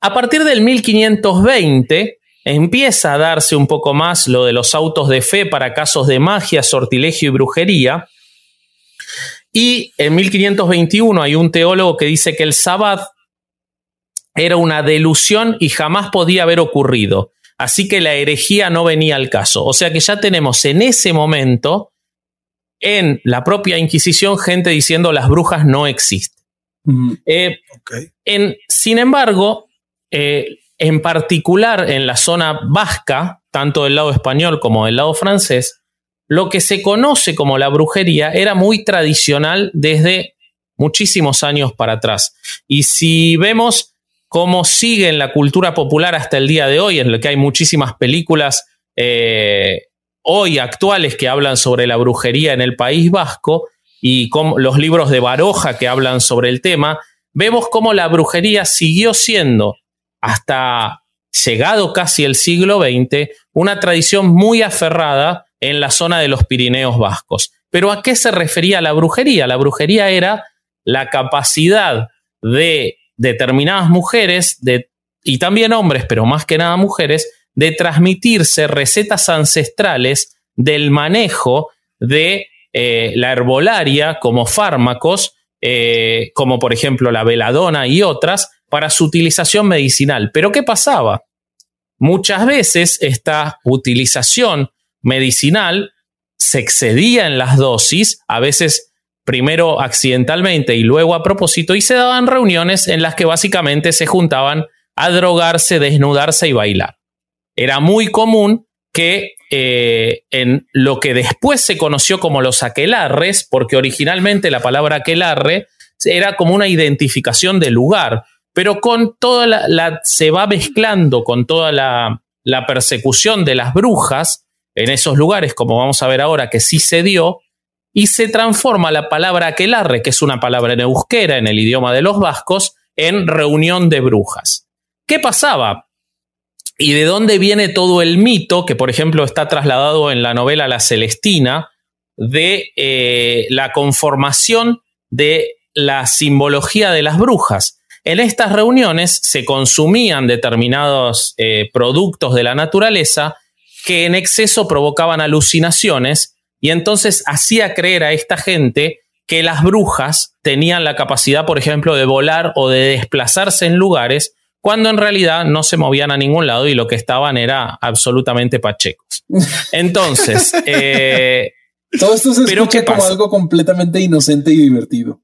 A partir del 1520 empieza a darse un poco más lo de los autos de fe para casos de magia, sortilegio y brujería. Y en 1521 hay un teólogo que dice que el sabbat era una delusión y jamás podía haber ocurrido. Así que la herejía no venía al caso. O sea que ya tenemos en ese momento en la propia Inquisición gente diciendo las brujas no existen. Eh, en, sin embargo, eh, en particular en la zona vasca, tanto del lado español como del lado francés, lo que se conoce como la brujería era muy tradicional desde muchísimos años para atrás. Y si vemos cómo sigue en la cultura popular hasta el día de hoy, en lo que hay muchísimas películas eh, hoy actuales que hablan sobre la brujería en el País Vasco, y los libros de Baroja que hablan sobre el tema, vemos cómo la brujería siguió siendo, hasta llegado casi el siglo XX, una tradición muy aferrada en la zona de los Pirineos vascos. Pero ¿a qué se refería la brujería? La brujería era la capacidad de determinadas mujeres, de, y también hombres, pero más que nada mujeres, de transmitirse recetas ancestrales del manejo de eh, la herbolaria como fármacos, eh, como por ejemplo la veladona y otras, para su utilización medicinal. Pero ¿qué pasaba? Muchas veces esta utilización medicinal se excedía en las dosis, a veces primero accidentalmente y luego a propósito, y se daban reuniones en las que básicamente se juntaban a drogarse, desnudarse y bailar. Era muy común que eh, en lo que después se conoció como los aquelarres, porque originalmente la palabra aquelarre era como una identificación del lugar, pero con toda la, se va mezclando con toda la, la, persecución de las brujas en esos lugares, como vamos a ver ahora que sí se dio, y se transforma la palabra aquelarre, que es una palabra en euskera, en el idioma de los vascos, en reunión de brujas. ¿Qué pasaba? ¿Y de dónde viene todo el mito que, por ejemplo, está trasladado en la novela La Celestina de eh, la conformación de la simbología de las brujas? En estas reuniones se consumían determinados eh, productos de la naturaleza que en exceso provocaban alucinaciones y entonces hacía creer a esta gente que las brujas tenían la capacidad, por ejemplo, de volar o de desplazarse en lugares cuando en realidad no se movían a ningún lado y lo que estaban era absolutamente pachecos. <laughs> Entonces, eh, todo esto se escucha como algo completamente inocente y divertido.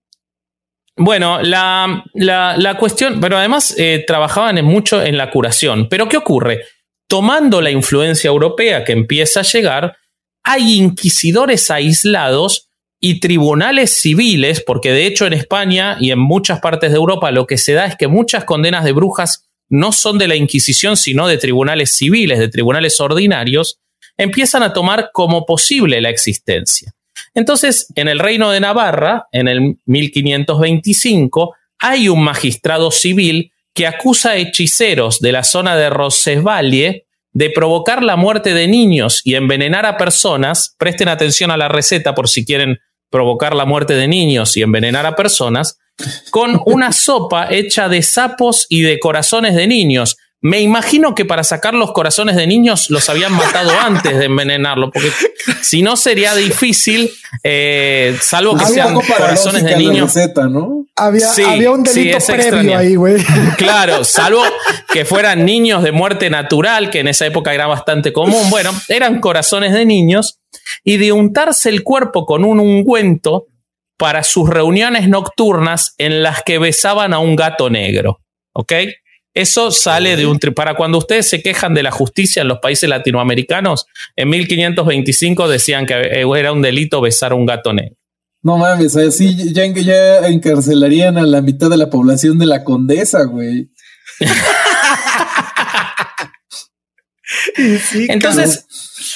Bueno, la, la, cuestión, pero además eh, trabajaban mucho en la curación. Pero ¿qué ocurre? Tomando la influencia europea que empieza a llegar, hay inquisidores aislados y tribunales civiles, porque de hecho en España y en muchas partes de Europa lo que se da es que muchas condenas de brujas no son de la Inquisición, sino de tribunales civiles, de tribunales ordinarios, empiezan a tomar como posible la existencia. Entonces, en el reino de Navarra, en el 1525, hay un magistrado civil que acusa a hechiceros de la zona de Roncesvalles de provocar la muerte de niños y envenenar a personas. Presten atención a la receta por si quieren provocar la muerte de niños y envenenar a personas, con una sopa hecha de sapos y de corazones de niños. Me imagino que para sacar los corazones de niños los habían matado <laughs> antes de envenenarlo, porque si no sería difícil, eh, salvo que sean corazones de niños. había, un delito previo ahí, güey. <laughs> Claro, salvo que fueran niños de muerte natural, que en esa época era bastante común. Bueno, eran corazones de niños y de untarse el cuerpo con un ungüento para sus reuniones nocturnas en las que besaban a un gato negro. ¿Ok? Eso sale de un... Para cuando ustedes se quejan de la justicia en los países latinoamericanos, en 1525 decían que era un delito besar a un gato negro. No mames, así ya, ya encarcelarían a la mitad de la población de la condesa, güey. <laughs> entonces,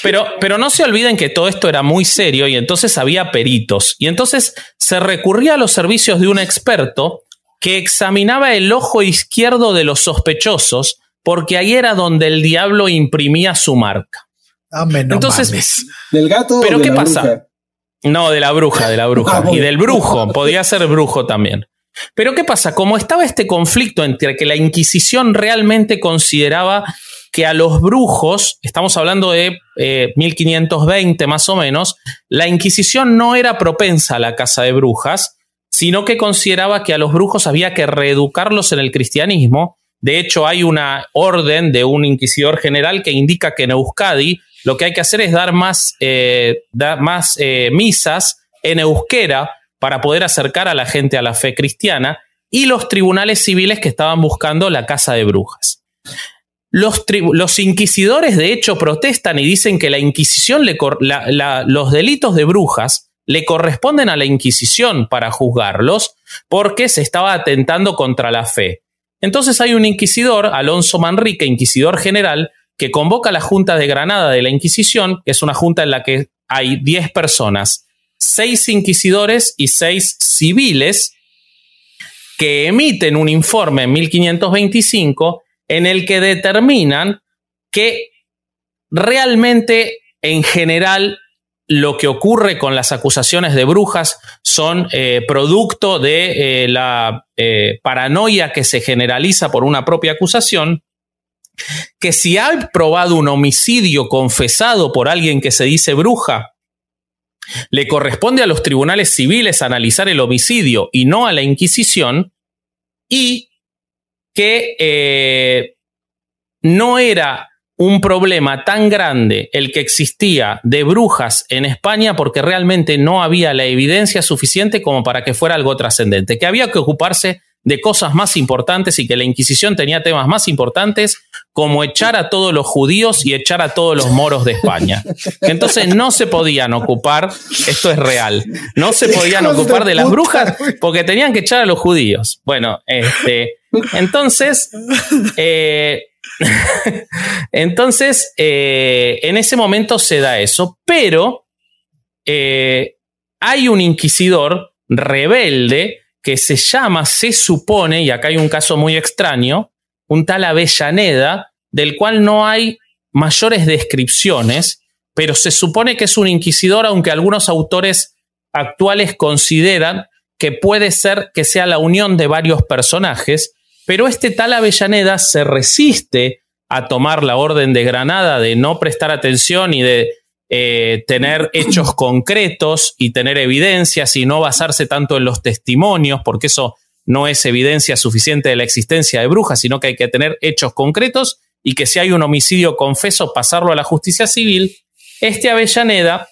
pero, pero no se olviden que todo esto era muy serio y entonces había peritos. Y entonces se recurría a los servicios de un experto que examinaba el ojo izquierdo de los sospechosos, porque ahí era donde el diablo imprimía su marca. Entonces, ¿del gato? ¿Pero qué pasa? No, de la bruja, de la bruja. Ah, y del brujo, <laughs> podía ser brujo también. Pero ¿qué pasa? Como estaba este conflicto entre que la Inquisición realmente consideraba que a los brujos, estamos hablando de 1520 eh, más o menos, la Inquisición no era propensa a la casa de brujas, sino que consideraba que a los brujos había que reeducarlos en el cristianismo. De hecho, hay una orden de un inquisidor general que indica que en Euskadi lo que hay que hacer es dar más, eh, más eh, misas en euskera para poder acercar a la gente a la fe cristiana y los tribunales civiles que estaban buscando la casa de brujas. Los, inquisidores, de hecho, protestan y dicen que la Inquisición, le los delitos de brujas, le corresponden a la Inquisición para juzgarlos porque se estaba atentando contra la fe. Entonces hay un inquisidor, Alonso Manrique, inquisidor general, que convoca a la Junta de Granada de la Inquisición, que es una junta en la que hay 10 personas, 6 inquisidores y 6 civiles, que emiten un informe en 1525 en el que determinan que realmente en general lo que ocurre con las acusaciones de brujas son eh, producto de eh, la eh, paranoia que se generaliza por una propia acusación, que si ha probado un homicidio confesado por alguien que se dice bruja, le corresponde a los tribunales civiles analizar el homicidio y no a la Inquisición, y que no era un problema tan grande el que existía de brujas en España porque realmente no había la evidencia suficiente como para que fuera algo trascendente, que había que ocuparse de cosas más importantes y que la Inquisición tenía temas más importantes como echar a todos los judíos y echar a todos los moros de España. Entonces no se podían ocupar, esto es real, no se podían ocupar de las brujas porque tenían que echar a los judíos. Bueno, este, entonces, eh, <laughs> Entonces, eh, en ese momento se da eso, pero eh, hay un inquisidor rebelde que se llama, se supone, y acá hay un caso muy extraño, un tal Avellaneda, del cual no hay mayores descripciones, pero se supone que es un inquisidor, aunque algunos autores actuales consideran que puede ser que sea la unión de varios personajes, pero este tal Avellaneda se resiste a tomar la orden de Granada de no prestar atención y de eh, tener hechos concretos y tener evidencias y no basarse tanto en los testimonios, porque eso no es evidencia suficiente de la existencia de brujas, sino que hay que tener hechos concretos y que si hay un homicidio confeso, pasarlo a la justicia civil. Este Avellaneda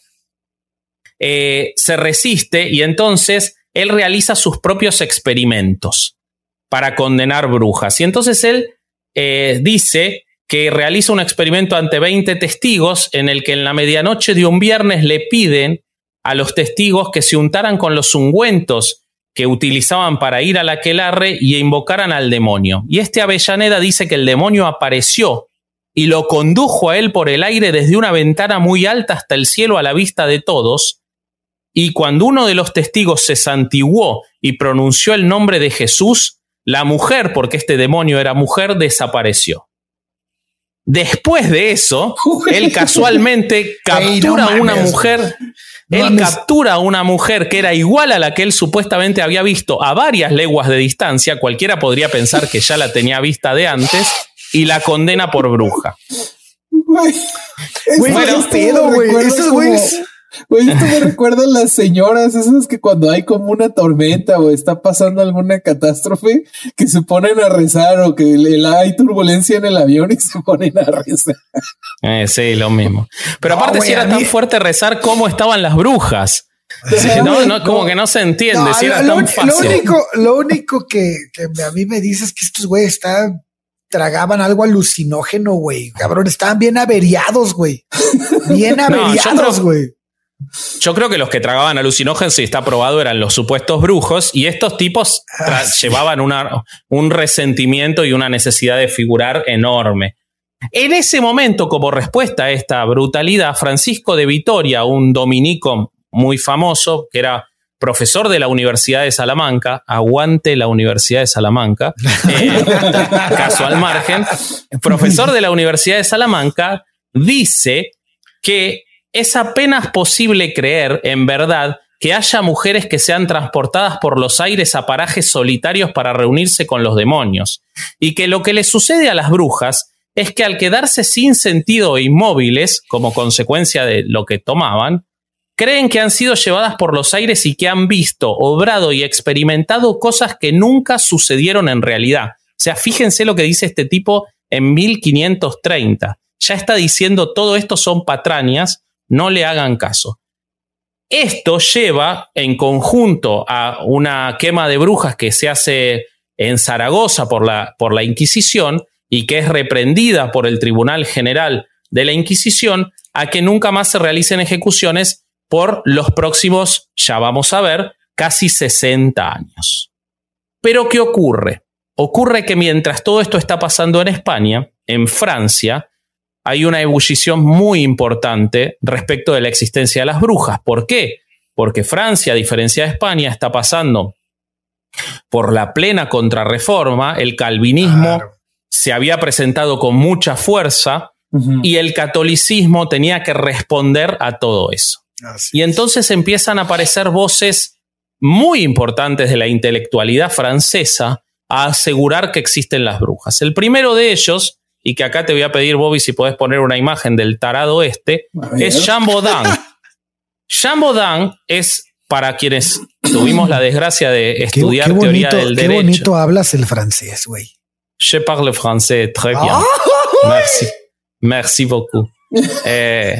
eh, se resiste y entonces él realiza sus propios experimentos para condenar brujas. Y entonces él eh, dice que realiza un experimento ante 20 testigos en el que en la medianoche de un viernes le piden a los testigos que se untaran con los ungüentos que utilizaban para ir a la aquelarre y invocaran al demonio. Y este Avellaneda dice que el demonio apareció y lo condujo a él por el aire desde una ventana muy alta hasta el cielo a la vista de todos, y cuando uno de los testigos se santiguó y pronunció el nombre de Jesús, la mujer, porque este demonio era mujer, desapareció. Después de eso, él <laughs> casualmente captura a una mujer. él captura a una mujer que era igual a la que él supuestamente había visto a varias leguas de distancia. Cualquiera podría pensar que ya la tenía vista de antes y la condena por bruja. Güey, esto me recuerda a las señoras, esas que cuando hay como una tormenta o está pasando alguna catástrofe, que se ponen a rezar o que hay turbulencia en el avión y se ponen a rezar. Eh, sí, lo mismo. Pero aparte, si era tan fuerte rezar, ¿cómo estaban las brujas? <laughs> no, no, como que no se entiende. si era lo, tan fácil. lo, único, lo único que, que a mí me dice es que estos güeyes están tragaban algo alucinógeno, güey. Cabrón, estaban bien averiados, güey. Bien <laughs> averiados, güey. Yo creo que los que tragaban alucinógenos, y está probado, eran los supuestos brujos, y estos tipos ah, llevaban una, un resentimiento y una necesidad de figurar enorme. En ese momento, como respuesta a esta brutalidad, Francisco de Vitoria, un dominico muy famoso, que era profesor de la Universidad de Salamanca, aguante la Universidad de Salamanca, <laughs> eh, caso al margen, profesor de la Universidad de Salamanca, dice que es apenas posible creer, en verdad, que haya mujeres que sean transportadas por los aires a parajes solitarios para reunirse con los demonios, y que lo que le sucede a las brujas es que al quedarse sin sentido e inmóviles, como consecuencia de lo que tomaban, creen que han sido llevadas por los aires y que han visto, obrado y experimentado cosas que nunca sucedieron en realidad. O sea, fíjense lo que dice este tipo en 1530. Ya está diciendo todo esto son patrañas no le hagan caso. Esto lleva en conjunto a una quema de brujas que se hace en Zaragoza por la, por la Inquisición y que es reprendida por el Tribunal General de la Inquisición a que nunca más se realicen ejecuciones por los próximos, ya vamos a ver, casi 60 años. Pero ¿qué ocurre? Ocurre que mientras todo esto está pasando en España, en Francia, hay una ebullición muy importante respecto de la existencia de las brujas. ¿Por qué? Porque Francia, a diferencia de España, está pasando por la plena contrarreforma, el calvinismo se había presentado con mucha fuerza y el catolicismo tenía que responder a todo eso. y entonces empiezan a aparecer voces muy importantes de la intelectualidad francesa a asegurar que existen las brujas. El primero de ellos y que acá te voy a pedir, Bobby, si puedes poner una imagen del tarado este, es Jean Baudin. <laughs> Jean Baudin es, para quienes tuvimos la desgracia de estudiar teoría del derecho. Qué bonito hablas el francés, güey. Je parle français très bien. Merci. Merci beaucoup. Eh,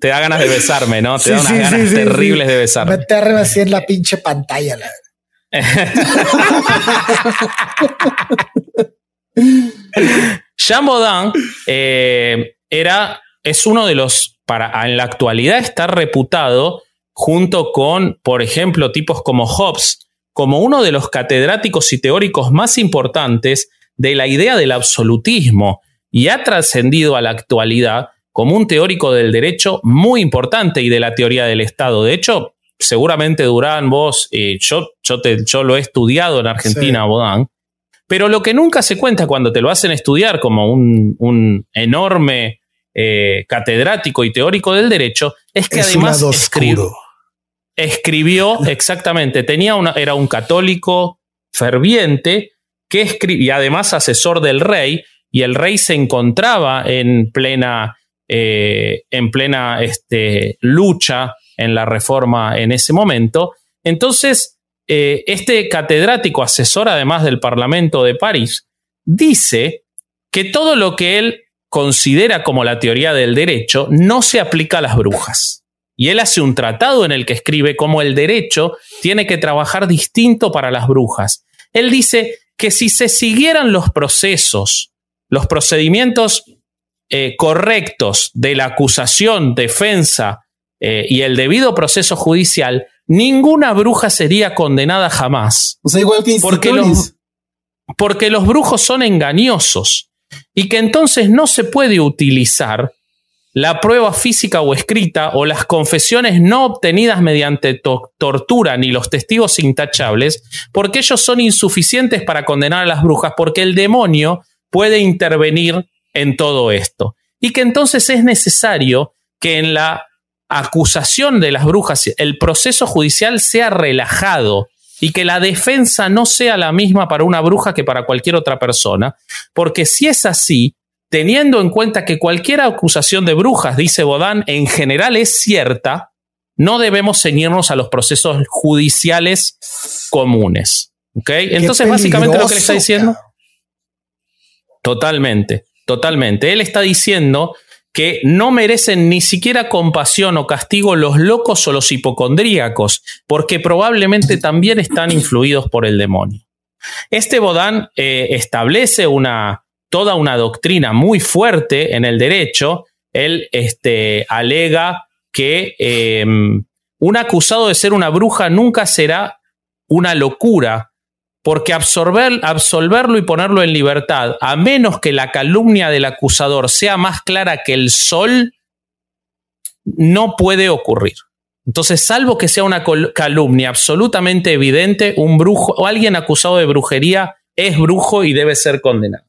te da ganas de besarme, ¿no? Te da unas ganas terribles de besarme. Meterme así en la pinche pantalla. La... <laughs> Jean Baudin eh, era, es uno de los, para, en la actualidad está reputado junto con, por ejemplo, tipos como Hobbes, como uno de los catedráticos y teóricos más importantes de la idea del absolutismo y ha trascendido a la actualidad como un teórico del derecho muy importante y de la teoría del Estado. De hecho, seguramente Durán, vos, eh, yo, yo, te, yo lo he estudiado en Argentina, Bodán, pero lo que nunca se cuenta cuando te lo hacen estudiar como un, un enorme eh, catedrático y teórico del derecho es que además escribió, escribió <laughs> exactamente, tenía una, era un católico ferviente que escribía, y además asesor del rey, y el rey se encontraba en plena, eh, en plena este, lucha en la reforma en ese momento. Entonces, eh, este catedrático asesor, además del Parlamento de París, dice que todo lo que él considera como la teoría del derecho no se aplica a las brujas. Y él hace un tratado en el que escribe cómo el derecho tiene que trabajar distinto para las brujas. Él dice que si se siguieran los procesos, los procedimientos eh, correctos de la acusación, defensa eh, y el debido proceso judicial, ninguna bruja sería condenada jamás. O sea, igual que porque los, porque los brujos son engañosos y que entonces no se puede utilizar la prueba física o escrita o las confesiones no obtenidas mediante tortura ni los testigos intachables, porque ellos son insuficientes para condenar a las brujas, porque el demonio puede intervenir en todo esto. Y que entonces es necesario que en la acusación de las brujas el proceso judicial sea relajado y que la defensa no sea la misma para una bruja que para cualquier otra persona, porque si es así, teniendo en cuenta que cualquier acusación de brujas, dice Bodán, en general es cierta, no debemos ceñirnos a los procesos judiciales comunes. ¿Ok? Entonces, básicamente lo que le está diciendo. Totalmente, totalmente. Él está diciendo que no merecen ni siquiera compasión o castigo los locos o los hipocondríacos, porque probablemente también están influidos por el demonio. Este Bodán eh, establece una, toda una doctrina muy fuerte en el derecho. Él este, alega que em, un acusado de ser una bruja nunca será una locura, porque absorber, absolverlo y ponerlo en libertad, a menos que la calumnia del acusador sea más clara que el sol, no puede ocurrir. Entonces, salvo que sea una calumnia absolutamente evidente, un brujo o alguien acusado de brujería es brujo y debe ser condenado.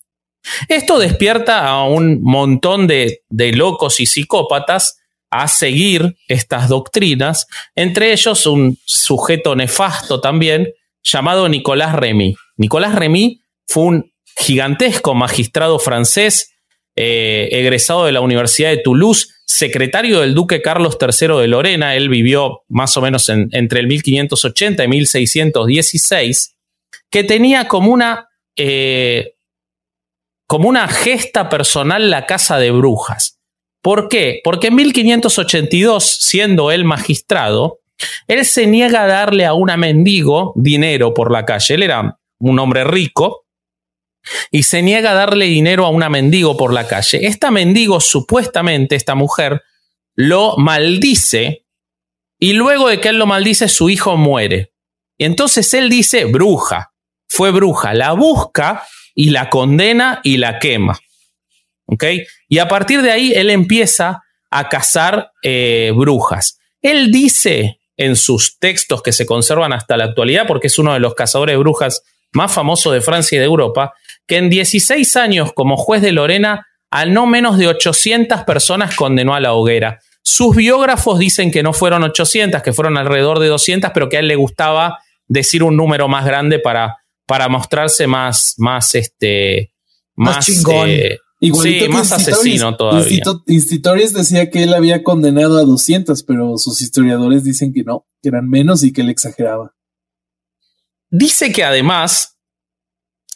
Esto despierta a un montón de, locos y psicópatas a seguir estas doctrinas, entre ellos un sujeto nefasto también llamado Nicolás Remy. Nicolás Remy fue un gigantesco magistrado francés, eh, egresado de la Universidad de Toulouse, secretario del duque Carlos III de Lorena, él vivió más o menos entre el 1580 y 1616, que tenía como una eh, como una gesta personal la casa de brujas. ¿Por qué? Porque en 1582, siendo él magistrado, él se niega a darle a una mendigo dinero por la calle. Él era un hombre rico y se niega a darle dinero a una mendigo por la calle. Esta mendigo, supuestamente, esta mujer, lo maldice y luego de que él lo maldice, su hijo muere. Y entonces él dice, bruja, fue bruja, la busca y la condena y la quema. ¿Ok? Y a partir de ahí él empieza a cazar eh, brujas. Él dice en sus textos que se conservan hasta la actualidad, porque es uno de los cazadores de brujas más famosos de Francia y de Europa, que en 16 años como juez de Lorena, a no menos de 800 personas condenó a la hoguera. Sus biógrafos dicen que no fueron 800, que fueron alrededor de 200, pero que a él le gustaba decir un número más grande para para mostrarse más, más, este, más, chingón. Eh, sí, más asesino todavía. Decía que él había condenado a 200, pero sus historiadores dicen que no, que eran menos y que él exageraba. Dice que además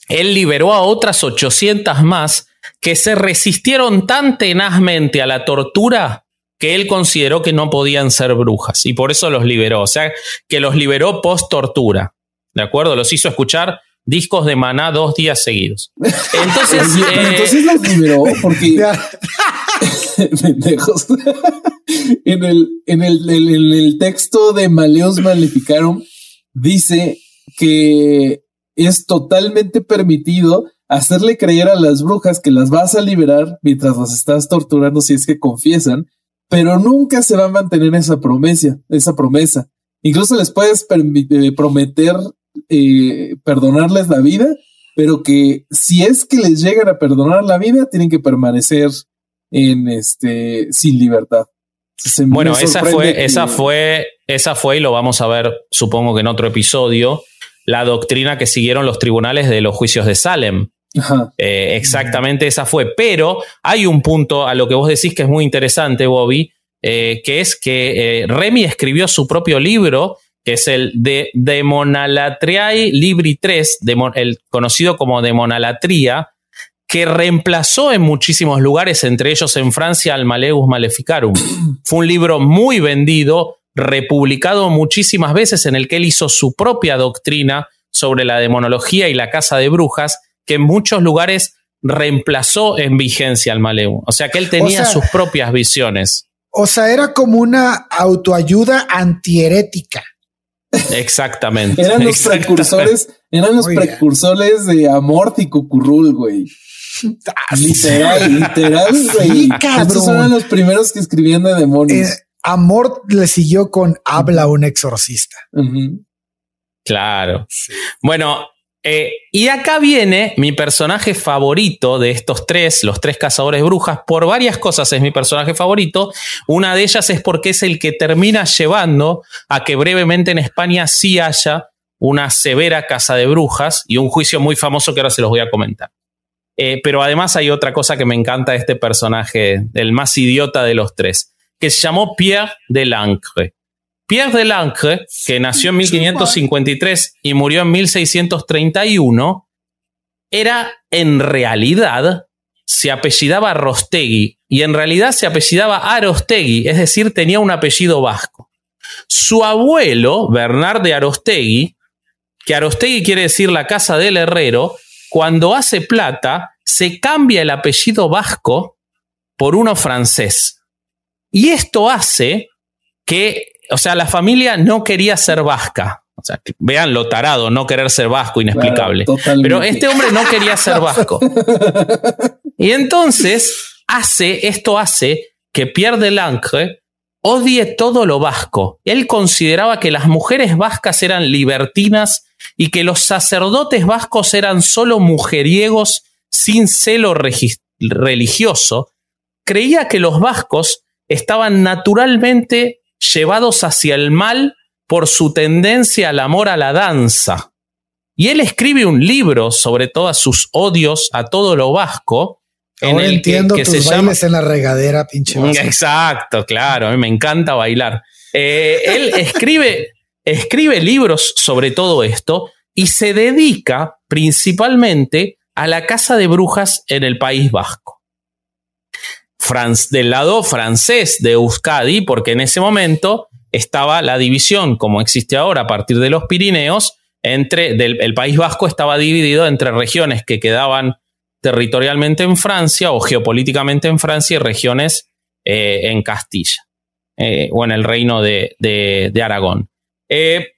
él liberó a otras 800 más que se resistieron tan tenazmente a la tortura que él consideró que no podían ser brujas y por eso los liberó, o sea, que los liberó post tortura. ¿De acuerdo? Los hizo escuchar discos de maná dos días seguidos. <laughs> Entonces, eh, entonces los liberó porque <laughs> en, el, en, el, en el texto de Maleos Maleficarum dice que es totalmente permitido hacerle creer a las brujas que las vas a liberar mientras las estás torturando si es que confiesan, pero nunca se va a mantener esa promesa, esa promesa. incluso les puedes eh, prometer eh, perdonarles la vida, pero que si es que les llegan a perdonar la vida, tienen que permanecer en este sin libertad. bueno, esa fue, esa fue, esa fue, y lo vamos a ver, supongo que en otro episodio, la doctrina que siguieron los tribunales de los juicios de Salem. Eh, exactamente esa fue. Pero hay un punto a lo que vos decís que es muy interesante, Bobby, eh, que es que eh, Remy escribió su propio libro, que es el de Demonalatriae Libri 3, el conocido como Demonalatría, que reemplazó en muchísimos lugares, entre ellos en Francia, al Maleus Maleficarum. <clears throat> Fue un libro muy vendido, republicado muchísimas veces, en el que él hizo su propia doctrina sobre la demonología y la casa de brujas, que en muchos lugares reemplazó en vigencia al Maleus. O sea que él tenía sus propias visiones. O sea, era como una autoayuda antiherética. Exactamente. eran los precursores, eran los precursores de Amort y Cucurrul, güey. Ah, literal, literal, güey. Estos eran los primeros que escribían de demonios. Eh, Amort le siguió con Habla un exorcista. Claro. Bueno, eh, y acá viene mi personaje favorito de estos tres, los tres cazadores brujas. Por varias cosas es mi personaje favorito. Una de ellas es porque es el que termina llevando a que brevemente en España sí haya una severa caza de brujas y un juicio muy famoso que ahora se los voy a comentar. Eh, pero además hay otra cosa que me encanta de este personaje, el más idiota de los tres, que se llamó Pierre de Lancre. Pierre de Lancre, que nació en 1553 y murió en 1631, era en realidad, se apellidaba Rostegui y en realidad se apellidaba Arostegui, es decir, tenía un apellido vasco. Su abuelo, Bernard de Arostegui, que Arostegui quiere decir la casa del herrero, cuando hace plata, se cambia el apellido vasco por uno francés. Y esto hace que o sea, la familia no quería ser vasca. O sea, vean lo tarado, no querer ser vasco, inexplicable. Pero este hombre no quería ser vasco. y entonces hace, esto hace que Pierre de Lancre odie todo lo vasco. Él consideraba que las mujeres vascas eran libertinas y que los sacerdotes vascos eran solo mujeriegos sin celo religioso. Creía que los vascos estaban naturalmente llevados hacia el mal por su tendencia al amor a la danza. Y él escribe un libro sobre todos sus odios a todo lo vasco. en el entiendo que, se llama... en la regadera, pinche Exacto, claro, a mí me encanta bailar. Eh, él <laughs> escribe, escribe libros sobre todo esto y se dedica principalmente a la casa de brujas en el País Vasco del lado francés de Euskadi, porque en ese momento estaba la división, como existe ahora a partir de los Pirineos, entre el País Vasco estaba dividido entre regiones que quedaban territorialmente en Francia o geopolíticamente en Francia y regiones eh, en Castilla eh, o en el reino de, Aragón. Eh,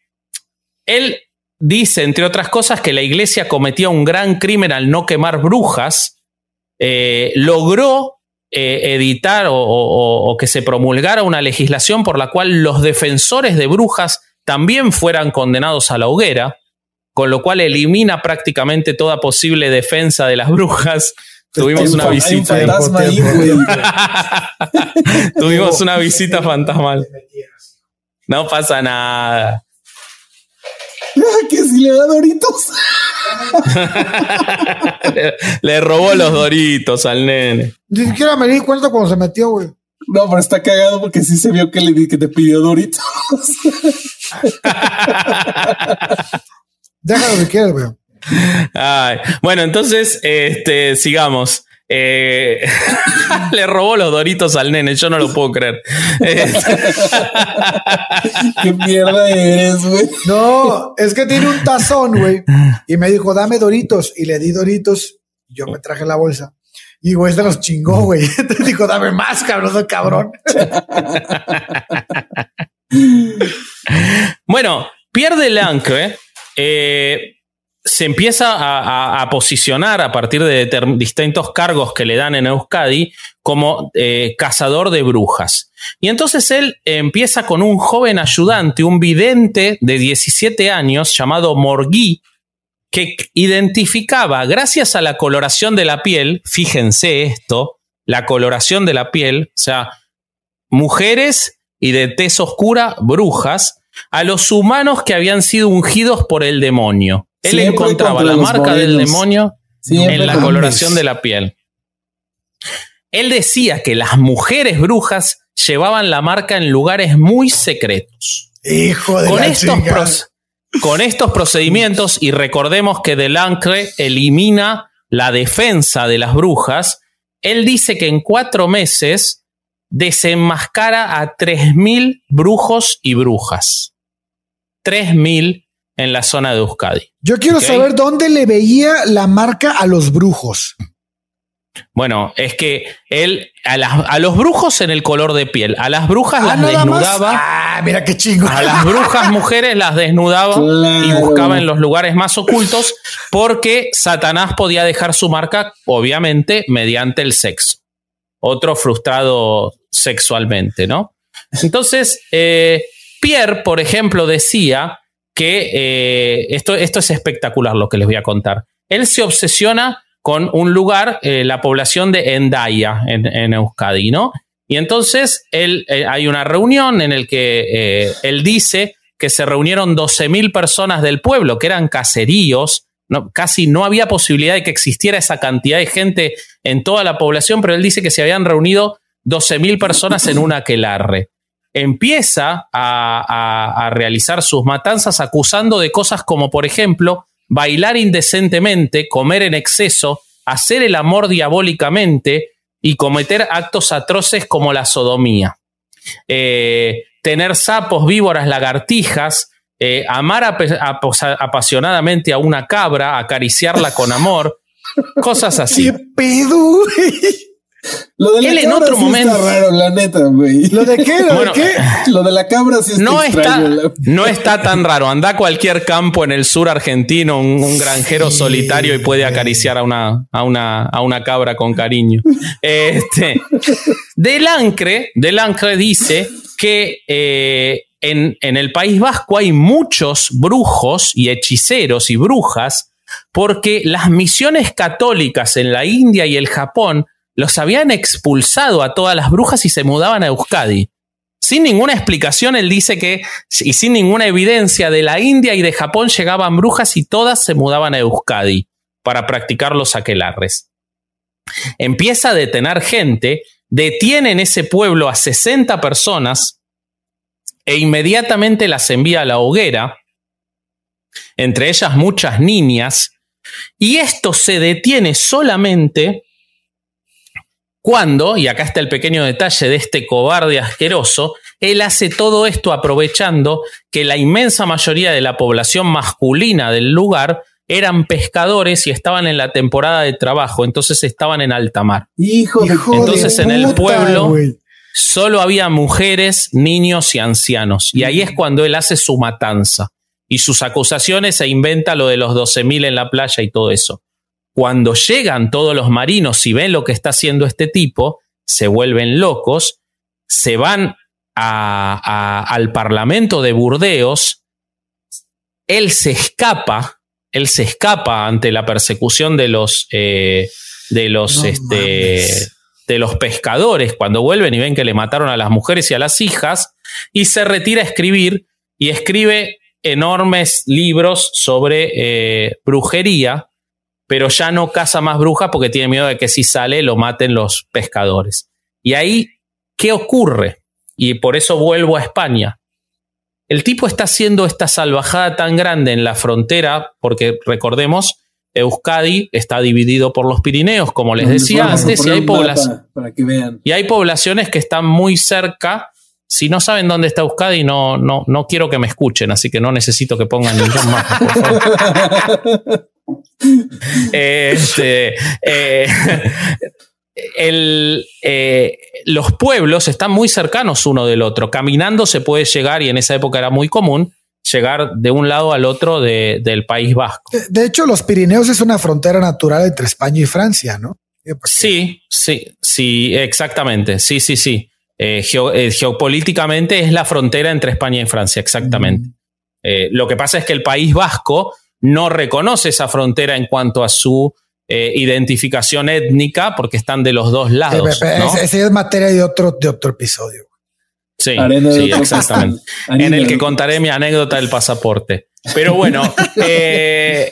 él dice, entre otras cosas, que la iglesia cometía un gran crimen al no quemar brujas, logró eh, editar o, que se promulgara una legislación por la cual los defensores de brujas también fueran condenados a la hoguera, con lo cual elimina prácticamente toda posible defensa de las brujas. <laughs> Tuvimos una visita. <laughs> Tuvimos una visita fantasmal. No pasa nada. <laughs> que si le da doritos. <laughs> le, robó los doritos al nene. Ni siquiera me di cuenta cuando se metió, güey. No, pero está cagado porque sí se vio que le di que te pidió doritos. Déjalo que quieras, güey. bueno, entonces, este, sigamos. Eh, <laughs> le robó los doritos al nene, yo no lo puedo creer. <laughs> ¿Qué mierda eres, güey? No, es que tiene un tazón, güey. Y me dijo, dame doritos. Y le di doritos. Yo me traje la bolsa. Y güey, se los chingó, güey. <laughs> Entonces dijo, dame más, cabrón, cabrón. bueno, pierde el ancre. Eh, se empieza a, posicionar a partir de distintos cargos que le dan en Euskadi como eh, cazador de brujas. Y entonces él empieza con un joven ayudante, un vidente de 17 años llamado Morgui, que identificaba, gracias a la coloración de la piel, fíjense esto, la coloración de la piel, o sea, mujeres y de tez oscura, brujas, a los humanos que habían sido ungidos por el demonio. Él encontraba la marca del demonio en la coloración de la piel. Él decía que las mujeres brujas llevaban la marca en lugares muy secretos. Hijo de con estos Con estos procedimientos, y recordemos que Delancre elimina la defensa de las brujas, él dice que en cuatro meses desenmascara a 3.000 brujos y brujas. 3.000 en la zona de Euskadi. Yo quiero saber dónde le veía la marca a los brujos. Bueno, es que él a, los brujos en el color de piel, a las brujas ah, las desnudaba. Ah, mira qué chingo. A las brujas <laughs> mujeres las desnudaba y buscaba en los lugares más ocultos porque Satanás podía dejar su marca, obviamente, mediante el sexo. Otro frustrado sexualmente, ¿no? Entonces, eh, Pierre, por ejemplo, decía que eh, esto, esto es espectacular lo que les voy a contar. Él se obsesiona con un lugar, eh, la población de Endaya, en, Euskadi, ¿no? Y entonces él, eh, hay una reunión en la que él dice que se reunieron 12.000 personas del pueblo, que eran caseríos, casi no había posibilidad de que existiera esa cantidad de gente en toda la población, pero él dice que se habían reunido 12.000 personas en un aquelarre empieza a, realizar sus matanzas acusando de cosas como, por ejemplo, bailar indecentemente, comer en exceso, hacer el amor diabólicamente y cometer actos atroces como la sodomía. Eh, tener sapos, víboras, lagartijas, eh, amar apasionadamente a una cabra, acariciarla con amor, cosas así. ¿Qué pedo? Lo de la Él en otro momento. Está raro, la neta, güey. ¿Lo de qué? ¿Lo de qué? Lo de la cabra sí está no está, no está tan raro. Anda a cualquier campo en el sur argentino, un, granjero solitario y puede acariciar a una, a una, a una cabra con cariño. Este, Delancre, Delancre dice que eh, en, en el País Vasco hay muchos brujos y hechiceros y brujas porque las misiones católicas en la India y el Japón los habían expulsado a todas las brujas y se mudaban a Euskadi. Sin ninguna explicación, él dice que, y sin ninguna evidencia, de la India y de Japón llegaban brujas y todas se mudaban a Euskadi para practicar los aquelarres. Empieza a detener gente, detiene en ese pueblo a 60 personas e inmediatamente las envía a la hoguera, entre ellas muchas niñas, y esto se detiene solamente cuando, y acá está el pequeño detalle de este cobarde asqueroso, él hace todo esto aprovechando que la inmensa mayoría de la población masculina del lugar eran pescadores y estaban en la temporada de trabajo, entonces estaban en alta mar. Hijo de Entonces en el pueblo solo había mujeres, niños y ancianos. Y ahí es cuando él hace su matanza. Y sus acusaciones e inventa lo de los 12.000 en la playa y todo eso. Cuando llegan todos los marinos y ven lo que está haciendo este tipo, se vuelven locos, se van al Parlamento de Burdeos, él se escapa, él se escapa ante la persecución de los, eh, de los, este, de los pescadores cuando vuelven y ven que le mataron a las mujeres y a las hijas, y se retira a escribir y escribe enormes libros sobre eh, brujería pero ya no caza más brujas porque tiene miedo de que si sale lo maten los pescadores. Y ahí, ¿qué ocurre? Y por eso vuelvo a España. El tipo está haciendo esta salvajada tan grande en la frontera, porque recordemos, Euskadi está dividido por los Pirineos, como les decía antes, y hay, y hay poblaciones que están muy cerca. Si no saben dónde está Euskadi, no, no, no quiero que me escuchen, así que no necesito que pongan ningún mapa, por favor. <laughs> este, eh, eh, los pueblos están muy cercanos uno del otro. Caminando se puede llegar, y en esa época era muy común, llegar de un lado al otro de- del País Vasco. De, de hecho, los Pirineos es una frontera natural entre España y Francia, ¿no? Sí, sí, sí, exactamente. Sí, sí, sí. Eh, geo- eh, geopolíticamente es la frontera entre España y Francia, exactamente. Eh, lo que pasa es que el País Vasco no reconoce esa frontera en cuanto a su eh, identificación étnica, porque están de los dos lados. ese es materia de otro, de otro episodio. Sí, sí, otro exactamente. <laughs> en el que contaré mi anécdota del pasaporte. Pero bueno, <laughs> eh,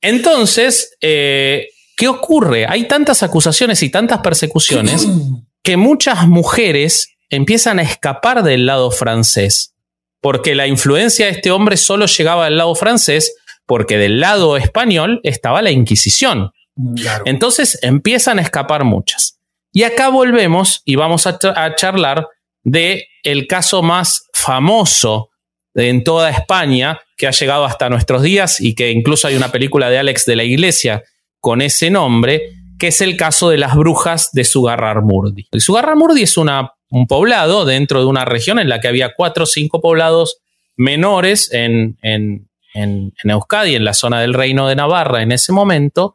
entonces, eh, ¿qué ocurre? Hay tantas acusaciones y tantas persecuciones <clears throat> que muchas mujeres empiezan a escapar del lado francés, porque la influencia de este hombre solo llegaba del lado francés, porque del lado español estaba la Inquisición. Claro. Entonces empiezan a escapar muchas. Y acá volvemos y vamos a, a charlar de el caso más famoso de- en toda España que ha llegado hasta nuestros días y que incluso hay una película de Alex de la Iglesia con ese nombre, que es el caso de las brujas de Sugarramurdi. El Sugarramurdi es una, un poblado dentro de una región en la que había cuatro o cinco poblados menores en, en, en, Euskadi, en la zona del Reino de Navarra en ese momento,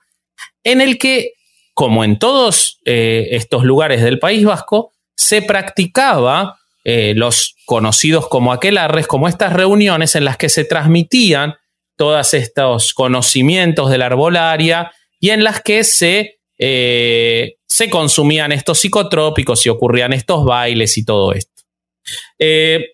en el que, como en todos eh, estos lugares del País Vasco, se practicaba eh, los conocidos como aquelarres, como estas reuniones en las que se transmitían todos estos conocimientos de la arbolaria y en las que se, eh, se consumían estos psicotrópicos y ocurrían estos bailes y todo esto. Eh,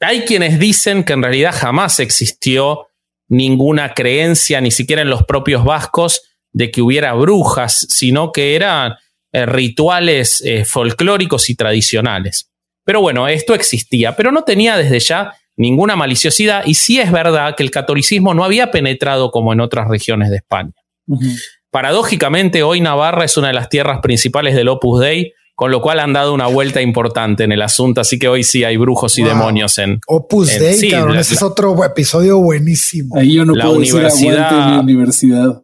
hay quienes dicen que en realidad jamás existió ninguna creencia, ni siquiera en los propios vascos, de que hubiera brujas, sino que eran eh, rituales folclóricos y tradicionales. Pero bueno, esto existía, pero no tenía desde ya ninguna maliciosidad y sí es verdad que el catolicismo no había penetrado como en otras regiones de España. Paradójicamente, hoy Navarra es una de las tierras principales del Opus Dei, con lo cual han dado una vuelta importante en el asunto, así que hoy sí hay brujos y Wow. demonios en... Opus Eh, Dei, sí, cabrón. la- ese es otro episodio buenísimo. Ahí yo no La puedo decir universidad- en mi universidad.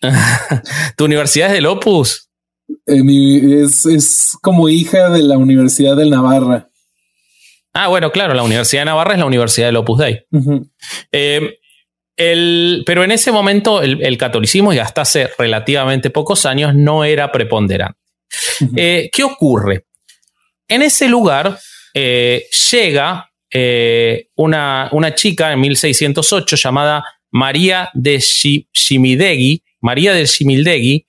<laughs> ¿Tu universidad es del Opus? Eh, mi- es, es como hija de la Universidad del Navarra. Ah, bueno, claro, la Universidad de Navarra es la Universidad del Opus Dei. Eh, el- pero en ese momento el, el catolicismo, y hasta hace relativamente pocos años, no era preponderante. Eh, ¿Qué ocurre? En ese lugar eh, llega eh, una, una chica en 1608 llamada María de Shi- Shimidegui, María del Shimildegui,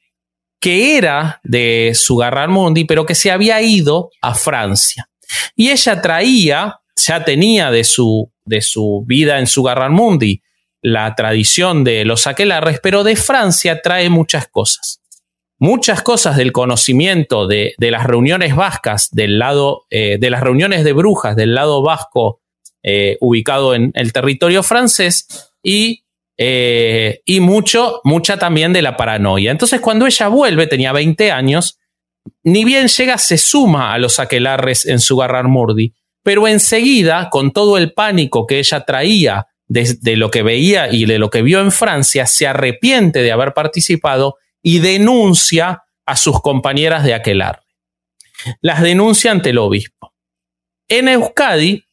que era de Sugarramurdi, pero que se había ido a Francia. Y ella traía, ya tenía de su, de su vida en Sugarramurdi la tradición de los aquelarres, pero de Francia trae muchas cosas muchas cosas del conocimiento de, de las reuniones vascas del lado, eh, de las reuniones de brujas del lado vasco eh, ubicado en el territorio francés y, eh, y mucho, mucha también de la paranoia. Entonces cuando ella vuelve, tenía 20 años, ni bien llega, se suma a los aquelarres en su Murdi, pero enseguida, con todo el pánico que ella traía de, lo que veía y de lo que vio en Francia, se arrepiente de haber participado y denuncia a sus compañeras de aquelarre. Las denuncia ante el obispo. En Euskadi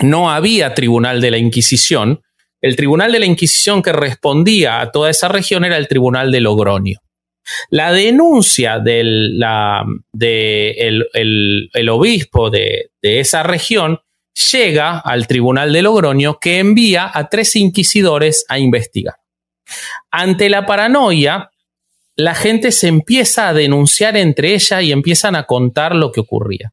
no había tribunal de la Inquisición. El tribunal de la Inquisición que respondía a toda esa región era el tribunal de Logroño. La denuncia del el obispo de, de esa región llega al tribunal de Logroño que envía a tres inquisidores a investigar. Ante la paranoia, la gente se empieza a denunciar entre ella y empiezan a contar lo que ocurría.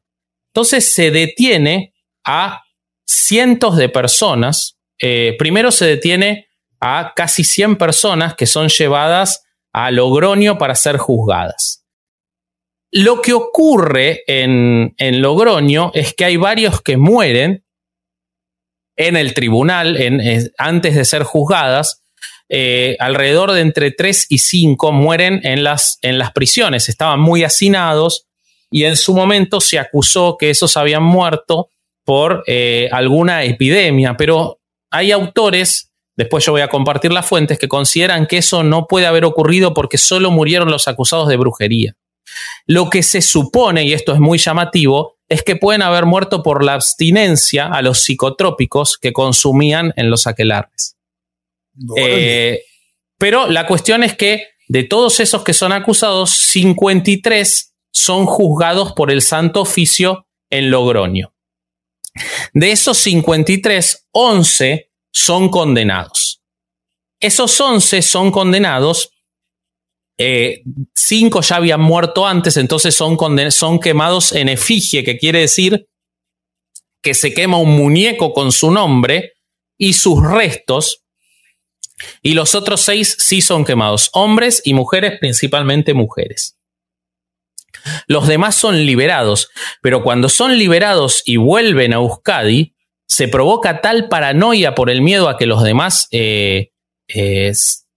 Entonces se detiene a cientos de personas. Eh, primero se detiene a casi 100 personas que son llevadas a Logroño para ser juzgadas. Lo que ocurre en, Logroño es que hay varios que mueren en el tribunal antes de ser juzgadas. Eh, alrededor de entre 3 y 5 mueren en las, en las prisiones. Estaban muy hacinados y en su momento se acusó que esos habían muerto por eh, alguna epidemia, pero hay autores, después yo voy a compartir las fuentes, que consideran que eso no puede haber ocurrido porque solo murieron los acusados de brujería. Lo que se supone, y esto es muy llamativo, es que pueden haber muerto por la abstinencia a los psicotrópicos que consumían en los aquelarres. Eh, pero la cuestión es que de todos esos que son acusados, 53 son juzgados por el Santo Oficio en Logroño. De esos 53, 11 son condenados. Esos 11 son condenados, 5 eh, ya habían muerto antes, entonces son, son quemados en efigie, que quiere decir que se quema un muñeco con su nombre y sus restos, y los otros seis sí son quemados, hombres y mujeres, principalmente mujeres. Los demás son liberados, pero cuando son liberados y vuelven a Euskadi, se provoca tal paranoia por el miedo a que los demás, eh,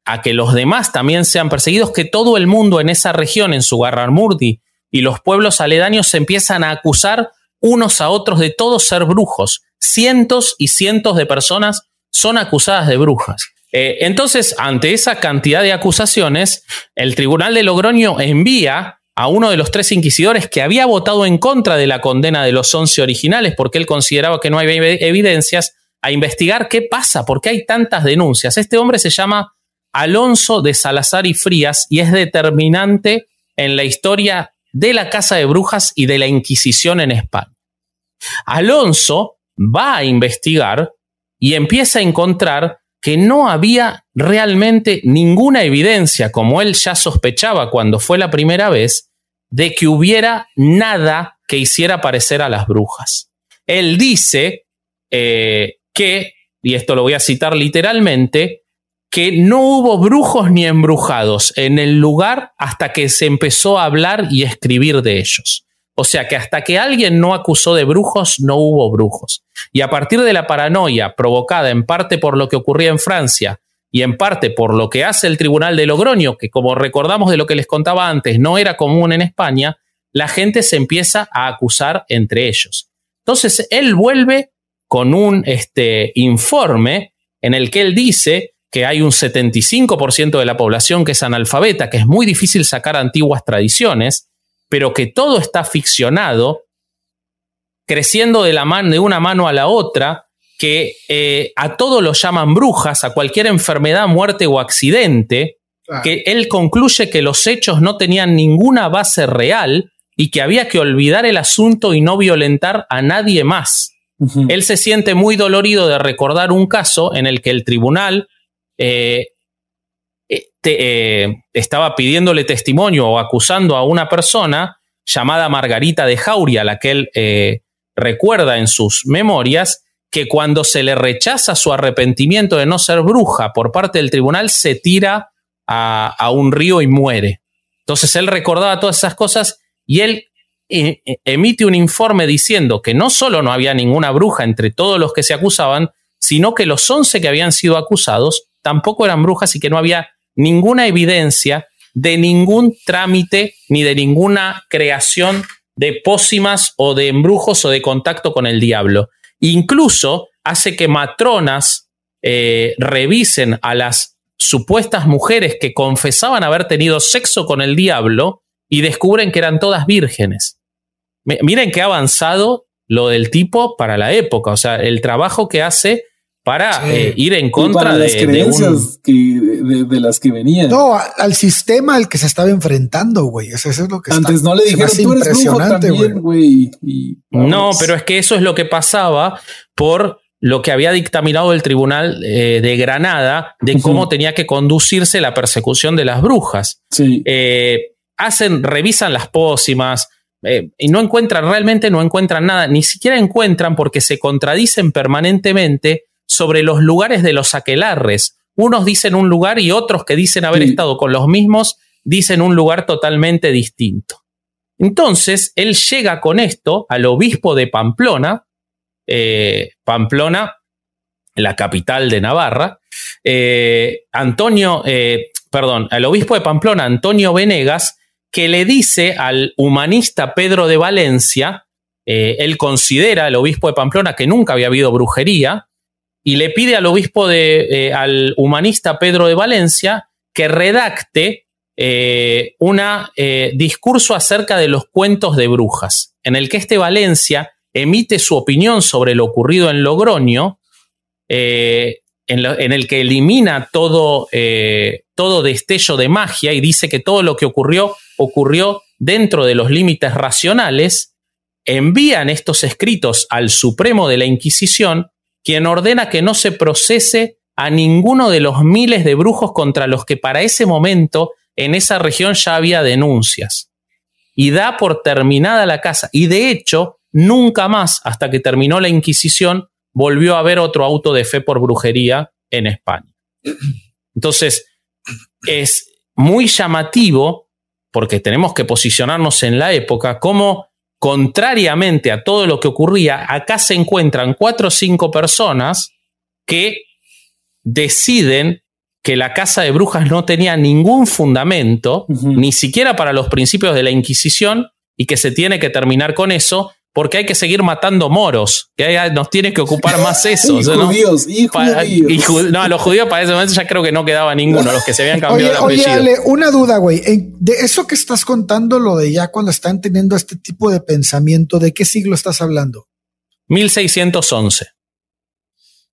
a que los demás también sean perseguidos, que todo el mundo en esa región, en su Sugarramurdi y los pueblos aledaños, se empiezan a acusar unos a otros de todos ser brujos. Cientos y cientos de personas son acusadas de brujas. Eh, entonces, ante esa cantidad de acusaciones, el Tribunal de Logroño envía a uno de los tres inquisidores que había votado en contra de la condena de los once originales porque él consideraba que no había evidencias, a investigar qué pasa, por qué hay tantas denuncias. Este hombre se llama Alonso de Salazar y Frías y es determinante en la historia de la Casa de Brujas y de la Inquisición en España. Alonso va a investigar y empieza a encontrar que no había realmente ninguna evidencia, como él ya sospechaba cuando fue la primera vez, de que hubiera nada que hiciera parecer a las brujas. Él dice eh, que, y esto lo voy a citar literalmente, que no hubo brujos ni embrujados en el lugar hasta que se empezó a hablar y escribir de ellos. O sea que hasta que alguien no acusó de brujos, no hubo brujos. Y a partir de la paranoia provocada en parte por lo que ocurría en Francia y en parte por lo que hace el Tribunal de Logroño, que como recordamos de lo que les contaba antes, no era común en España, la gente se empieza a acusar entre ellos. Entonces, él vuelve con un este, informe en el que él dice que hay un 75% de la población que es analfabeta, que es muy difícil sacar antiguas tradiciones, pero que todo está ficcionado, creciendo de, la mano, de una mano a la otra, que eh, a todo lo llaman brujas, a cualquier enfermedad, muerte o accidente, que él concluye que los hechos no tenían ninguna base real y que había que olvidar el asunto y no violentar a nadie más. Él se siente muy dolorido de recordar un caso en el que el tribunal eh, eh, estaba pidiéndole testimonio o acusando a una persona llamada Margarita de Jauria, la que él recuerda en sus memorias, que cuando se le rechaza su arrepentimiento de no ser bruja por parte del tribunal, se tira a, un río y muere. Entonces él recordaba todas esas cosas y él eh, eh, emite un informe diciendo que no solo no había ninguna bruja entre todos los que se acusaban, sino que los once que habían sido acusados tampoco eran brujas y que no había ninguna evidencia de ningún trámite ni de ninguna creación de pócimas o de embrujos o de contacto con el diablo. Incluso hace que matronas eh, revisen a las supuestas mujeres que confesaban haber tenido sexo con el diablo y descubren que eran todas vírgenes. miren qué avanzado lo del tipo para la época, o sea, el trabajo que hace para eh, ir en contra de, las creencias de, las que venían. No, al sistema al que se estaba enfrentando, güey. Eso, es lo que Antes no le dijeron tú eres güey. No, pero es que eso es lo que pasaba por lo que había dictaminado el Tribunal eh, de Granada de cómo tenía que conducirse la persecución de las brujas. Sí. Eh, hacen, revisan las pócimas, y no encuentran, realmente no encuentran nada, ni siquiera encuentran porque se contradicen permanentemente sobre los lugares de los aquelarres. Unos dicen un lugar y otros que dicen haber estado con los mismos dicen un lugar totalmente distinto. Entonces, él llega con esto al obispo de Pamplona, eh, Pamplona, la capital de Navarra, eh, Antonio, eh, perdón, al obispo de Pamplona, Antonio Venegas, que le dice al humanista Pedro de Valencia, él considera, al obispo de Pamplona, que nunca había habido brujería, y le pide al obispo de, eh, al humanista Pedro de Valencia que redacte un discurso acerca de los cuentos de brujas, en el que este Valencia emite su opinión sobre lo ocurrido en Logroño, en, el que elimina todo, todo destello de magia y dice que todo lo que ocurrió ocurrió dentro de los límites racionales, envían estos escritos al Supremo de la Inquisición, quien ordena que no se procese a ninguno de los miles de brujos contra los que para ese momento en esa región ya había denuncias. Y da por terminada la casa. Y de hecho, nunca más, hasta que terminó la Inquisición, volvió a haber otro auto de fe por brujería en España. Entonces, es muy llamativo, porque tenemos que posicionarnos en la época, como contrariamente a todo lo que ocurría, acá se encuentran cuatro o cinco personas que deciden que la casa de brujas no tenía ningún fundamento, ni siquiera para los principios de la Inquisición, y que se tiene que terminar con eso, porque hay que seguir matando moros, que nos tiene que ocupar <laughs> más eso. y judíos, y judíos. no, a los judíos para ese momento ya creo que no quedaba ninguno, los que se habían cambiado oye, de apellido. Oye, una duda, güey. De eso que estás contando, lo de ya cuando están teniendo este tipo de pensamiento, ¿de qué siglo estás hablando? 1611. O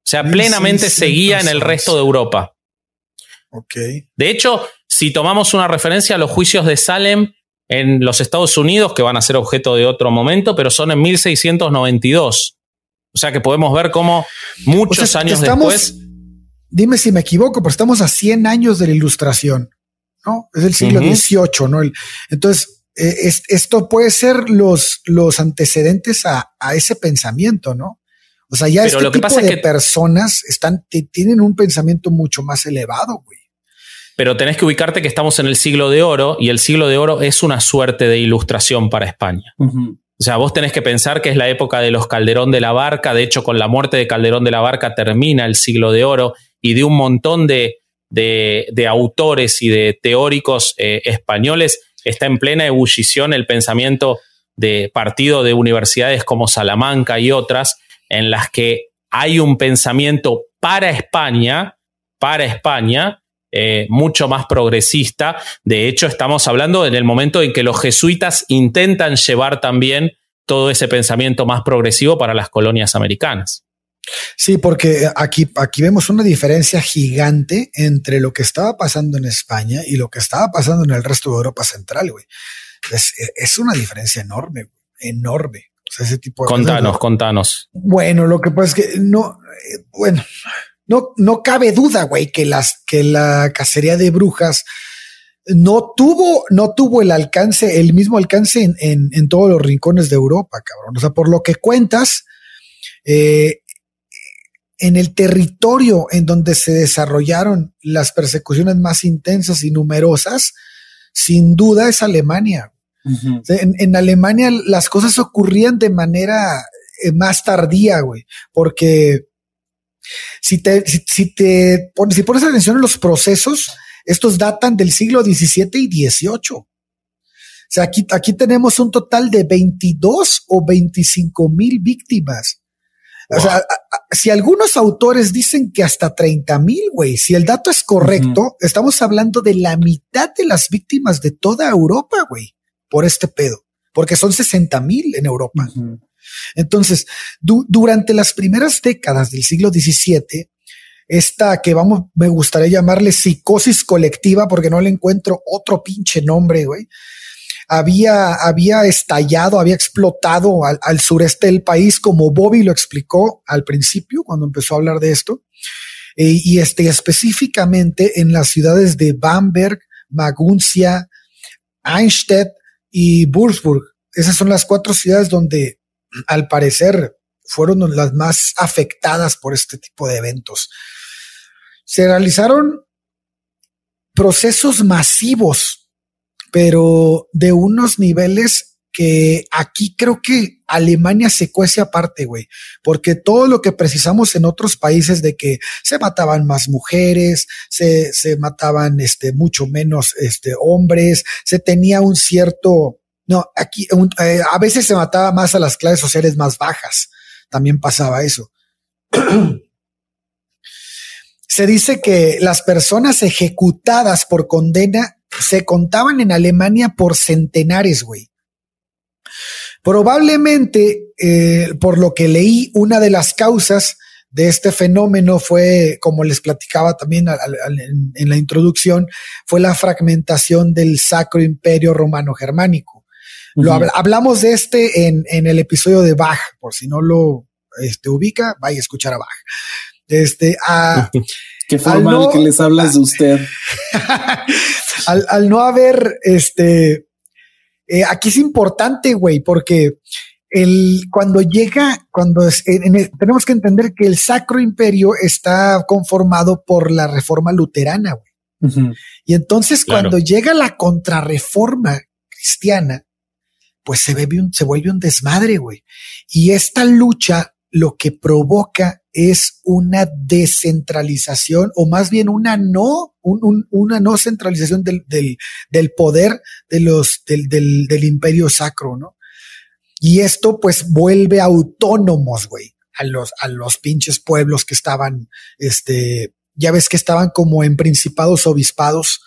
sea, plenamente seguía en el resto de Europa. Ok. De hecho, si tomamos una referencia a los juicios de Salem, en los Estados Unidos, que van a ser objeto de otro momento, pero son en 1692. O sea que podemos ver cómo muchos años después. Dime si me equivoco, pero estamos a 100 años de la ilustración, ¿no? Es el siglo XVIII, ¿no? entonces, eh, esto puede ser los, los antecedentes a, ese pensamiento, ¿no? O sea, ya este tipo de personas están, tienen un pensamiento mucho más elevado, güey pero tenés que ubicarte que estamos en el siglo de oro y el siglo de oro es una suerte de ilustración para España. O sea, vos tenés que pensar que es la época de los Calderón de la Barca, de hecho con la muerte de Calderón de la Barca termina el siglo de oro y de un montón de, de, autores y de teóricos eh, españoles. Está en plena ebullición el pensamiento de partido de universidades como Salamanca y otras, en las que hay un pensamiento para España, para España, eh, mucho más progresista. De hecho, estamos hablando en el momento en que los jesuitas intentan llevar también todo ese pensamiento más progresivo para las colonias americanas. Sí, porque aquí, aquí vemos una diferencia gigante entre lo que estaba pasando en España y lo que estaba pasando en el resto de Europa Central, güey. Es, una diferencia enorme, enorme. ese tipo de contanos, contanos. Bueno, lo que pasa es que no, eh, bueno, no, no cabe duda, güey, que las, que la cacería de brujas no tuvo, no tuvo el alcance, el mismo alcance en, en, todos los rincones de Europa, cabrón. O sea, por lo que cuentas, eh, en el territorio en donde se desarrollaron las persecuciones más intensas y numerosas, sin duda es Alemania. en, en, Alemania las cosas ocurrían de manera eh, más tardía, güey, porque si te, si, te pones, si pones atención en los procesos, estos datan del siglo XVII y XVIII. O sea, aquí, aquí tenemos un total de 22 o 25 mil víctimas. O sea, si algunos autores dicen que hasta 30 mil, güey, si el dato es correcto, estamos hablando de la mitad de las víctimas de toda Europa, güey, por este pedo, porque son 60 mil en Europa. Entonces, durante las primeras décadas del siglo XVII, esta que vamos, me gustaría llamarle psicosis colectiva, porque no le encuentro otro pinche nombre, güey. Había, había estallado, había explotado al, sureste del país, como Bobby lo explicó al principio, cuando empezó a hablar de esto. Eh, y este, específicamente en las ciudades de Bamberg, Maguncia, Einstedt y Würzburg. Esas son las cuatro ciudades donde al parecer fueron las más afectadas por este tipo de eventos. Se realizaron procesos masivos, pero de unos niveles que aquí creo que Alemania se cuece aparte, güey, porque todo lo que precisamos en otros países de que se mataban más mujeres, se, se mataban este, mucho menos este, hombres, se tenía un cierto no, aquí eh, a veces se mataba más a las clases sociales más bajas. También pasaba eso. <clears throat> se dice que las personas ejecutadas por condena se contaban en Alemania por centenares, güey. Probablemente, eh, por lo que leí, una de las causas de este fenómeno fue, como les platicaba también en, la introducción, fue la fragmentación del Sacro Imperio Romano Germánico. Lo hablamos de este en, el episodio de Bach, por si no lo este, ubica, vaya a escuchar a Bach. Este, a, <laughs> Qué formal que les hablas de usted. <laughs> al, no haber, este, eh, aquí es importante, güey, porque el, cuando llega, cuando tenemos que entender que el Sacro Imperio está conformado por la reforma luterana, güey. Y entonces cuando llega la contrarreforma cristiana, pues se, un, se vuelve un desmadre, güey. Y esta lucha lo que provoca es una descentralización o más bien una no, una no centralización del, del, poder de los, del, del, del imperio sacro, ¿no? Y esto pues vuelve autónomos, güey, a los, a los pinches pueblos que estaban, este, ya ves que estaban como en principados obispados.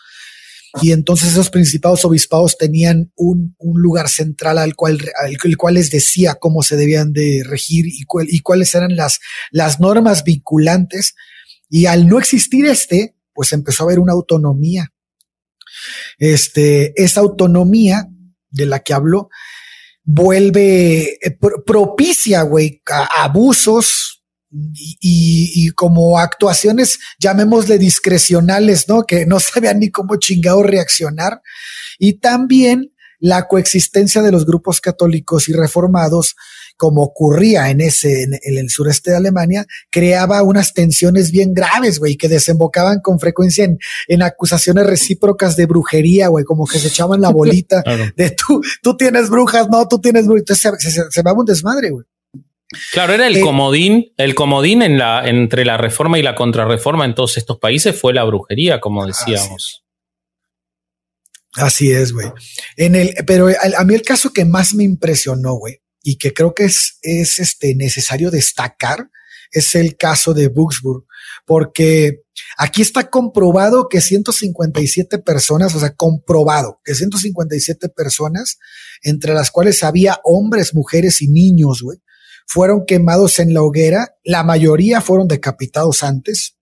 Y entonces esos principados obispados tenían un, un lugar central al cual, al, cual les decía cómo se debían de regir y, y cuáles eran las, las normas vinculantes. Y al no existir este, pues empezó a haber una autonomía. Este, esa autonomía de la que habló, vuelve, eh, propicia, güey, abusos y, como actuaciones, llamémosle discrecionales, ¿no? Que no <laughs> sabían ni cómo chingado reaccionar. Y también la coexistencia de los grupos católicos y reformados como ocurría en ese, en, el sureste de Alemania, creaba unas tensiones bien graves, güey, que desembocaban con frecuencia en, en acusaciones recíprocas de brujería, güey, como que se echaban la bolita <laughs> de tú, tú tienes brujas, no, tú tienes brujas. Entonces se, se, va un desmadre, güey. Claro, era el eh, comodín, el comodín en la, entre la reforma y la contrarreforma en todos estos países fue la brujería, como decíamos. Así es, güey. En el, pero a, a, mí el caso que más me impresionó, güey, y que creo que es, es este, necesario destacar es el caso de Buxburg, porque aquí está comprobado que 157 personas, o sea, comprobado que 157 personas, entre las cuales había hombres, mujeres y niños, güey, fueron quemados en la hoguera. La mayoría fueron decapitados antes.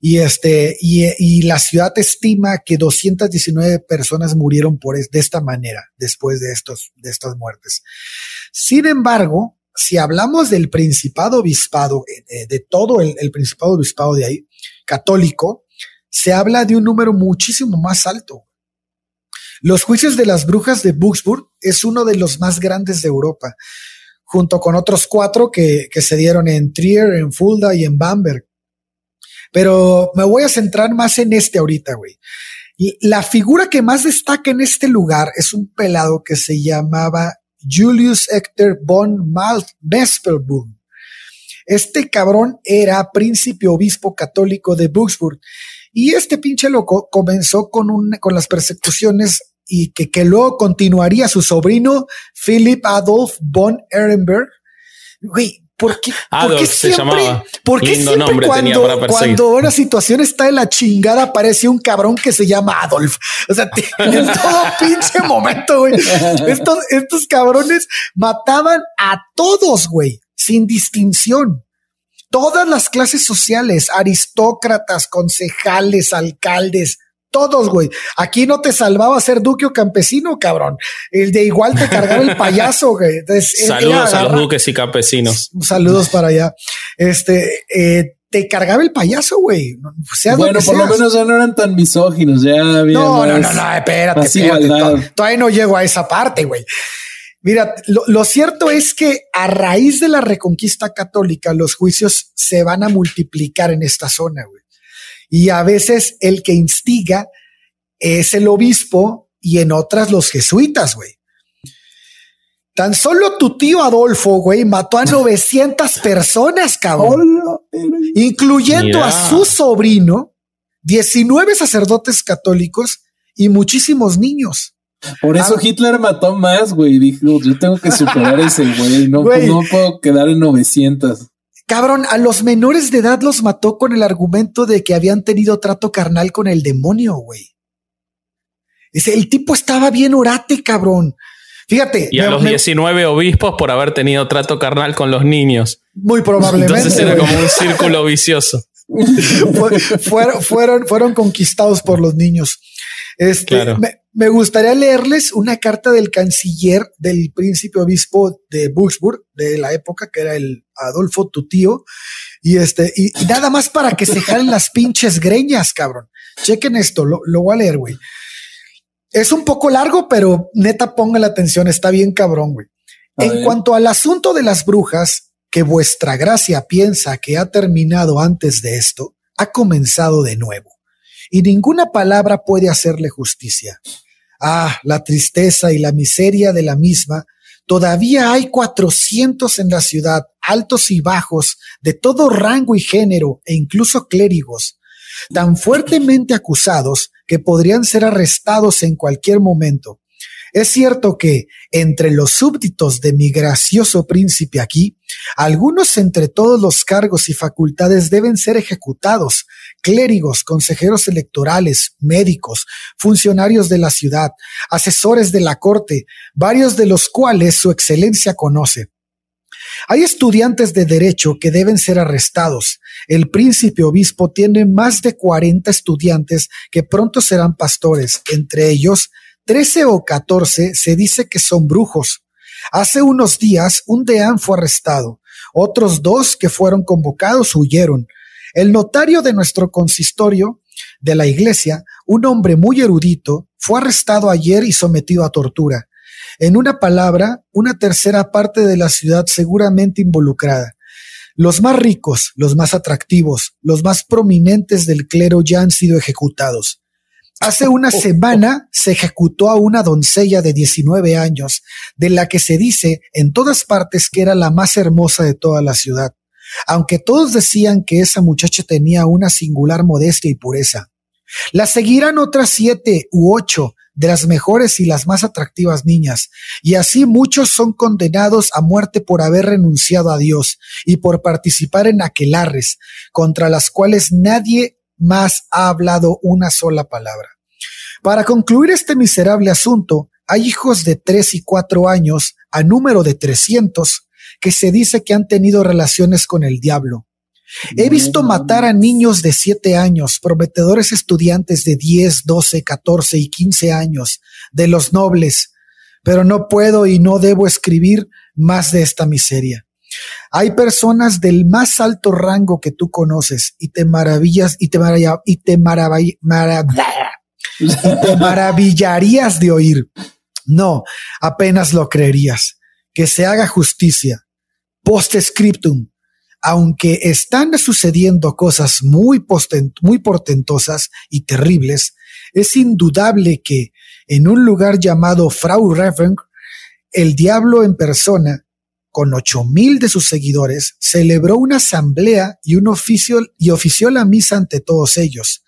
Y este, y, y, la ciudad estima que 219 personas murieron por de esta manera después de estos, de estas muertes. Sin embargo, si hablamos del principado obispado, eh, de, todo el, principado obispado de ahí, católico, se habla de un número muchísimo más alto. Los juicios de las brujas de Buxburg es uno de los más grandes de Europa, junto con otros cuatro que, que se dieron en Trier, en Fulda y en Bamberg. Pero me voy a centrar más en este ahorita, güey. La figura que más destaca en este lugar es un pelado que se llamaba Julius Hector von Mespelburg. Este cabrón era príncipe obispo católico de Buxburg. Y este pinche loco comenzó con, un, con las persecuciones y que, que luego continuaría su sobrino Philip Adolf von Ehrenberg. Güey, ¿Por qué, siempre, ¿por qué siempre cuando, cuando una situación está en la chingada aparece un cabrón que se llama Adolf? O sea, <laughs> en todo pinche momento, güey. Estos, estos cabrones mataban a todos, güey, sin distinción. Todas las clases sociales, aristócratas, concejales, alcaldes, todos, güey. Aquí no te salvaba ser duque o campesino, cabrón. El de igual te cargaba el <laughs> payaso, güey. saludos a los duques y campesinos. Saludos para allá. Este, eh, te cargaba el payaso, güey. bueno, por lo menos ya no eran tan misóginos, ya había. No, no, no, no, espérate, espérate. Todavía no llego a esa parte, güey. Mira, lo, lo, cierto es que a raíz de la reconquista católica, los juicios se van a multiplicar en esta zona, güey. Y a veces el que instiga es el obispo y en otras los jesuitas, güey. Tan solo tu tío Adolfo, güey, mató a <laughs> 900 personas, cabrón, incluyendo a su sobrino, 19 sacerdotes católicos y muchísimos niños. Por eso ah. Hitler mató más, güey. Dijo, yo tengo que superar ese güey. No, no puedo quedar en 900. Cabrón, a los menores de edad los mató con el argumento de que habían tenido trato carnal con el demonio, güey. Dice, el tipo estaba bien orate, cabrón. Fíjate. Y a los 19 obispos por haber tenido trato carnal con los niños. Muy probablemente. Entonces era como un círculo vicioso. <laughs> fueron, fueron, fueron conquistados por los niños. Este, me, gustaría leerles una carta del canciller del príncipe obispo de Würzburg de la época, que era el Adolfo tu tío. Y este, y, nada más para que se jalen las pinches greñas, cabrón. Chequen esto, lo, lo voy a leer, güey. Es un poco largo, pero neta ponga la atención, está bien cabrón, güey. en cuanto al asunto de las brujas, que vuestra gracia piensa que ha terminado antes de esto, ha comenzado de nuevo. Y ninguna palabra puede hacerle justicia. Ah, la tristeza y la miseria de la misma. Todavía hay cuatrocientos en la ciudad, altos y bajos, de todo rango y género, e incluso clérigos, tan fuertemente acusados que podrían ser arrestados en cualquier momento. Es cierto que entre los súbditos de mi gracioso príncipe aquí, algunos entre todos los cargos y facultades deben ser ejecutados, clérigos, consejeros electorales, médicos, funcionarios de la ciudad, asesores de la corte, varios de los cuales su excelencia conoce. Hay estudiantes de derecho que deben ser arrestados. El príncipe obispo tiene más de 40 estudiantes que pronto serán pastores. Entre ellos, 13 o 14 se dice que son brujos. Hace unos días un deán fue arrestado. Otros dos que fueron convocados huyeron. El notario de nuestro consistorio de la iglesia, un hombre muy erudito, fue arrestado ayer y sometido a tortura. En una palabra, una tercera parte de la ciudad seguramente involucrada. Los más ricos, los más atractivos, los más prominentes del clero ya han sido ejecutados. Hace una <laughs> semana se ejecutó a una doncella de 19 años, de la que se dice en todas partes que era la más hermosa de toda la ciudad, aunque todos decían que esa muchacha tenía una singular modestia y pureza. La seguirán otras siete u ocho de las mejores y las más atractivas niñas, y así muchos son condenados a muerte por haber renunciado a Dios y por participar en aquelarres, contra las cuales nadie más ha hablado una sola palabra. Para concluir este miserable asunto, hay hijos de tres y cuatro años, a número de trescientos, que se dice que han tenido relaciones con el diablo, He visto matar a niños de siete años, prometedores estudiantes de 10, 12, 14 y 15 años, de los nobles, pero no puedo y no debo escribir más de esta miseria. Hay personas del más alto rango que tú conoces y te maravillas y te, y te, y te maravillarías de oír. No, apenas lo creerías. Que se haga justicia. Post scriptum aunque están sucediendo cosas muy, portentosas y terribles, es indudable que en un lugar llamado Frau Reven, el diablo en persona, con ocho mil de sus seguidores, celebró una asamblea y un oficio y ofició la misa ante todos ellos,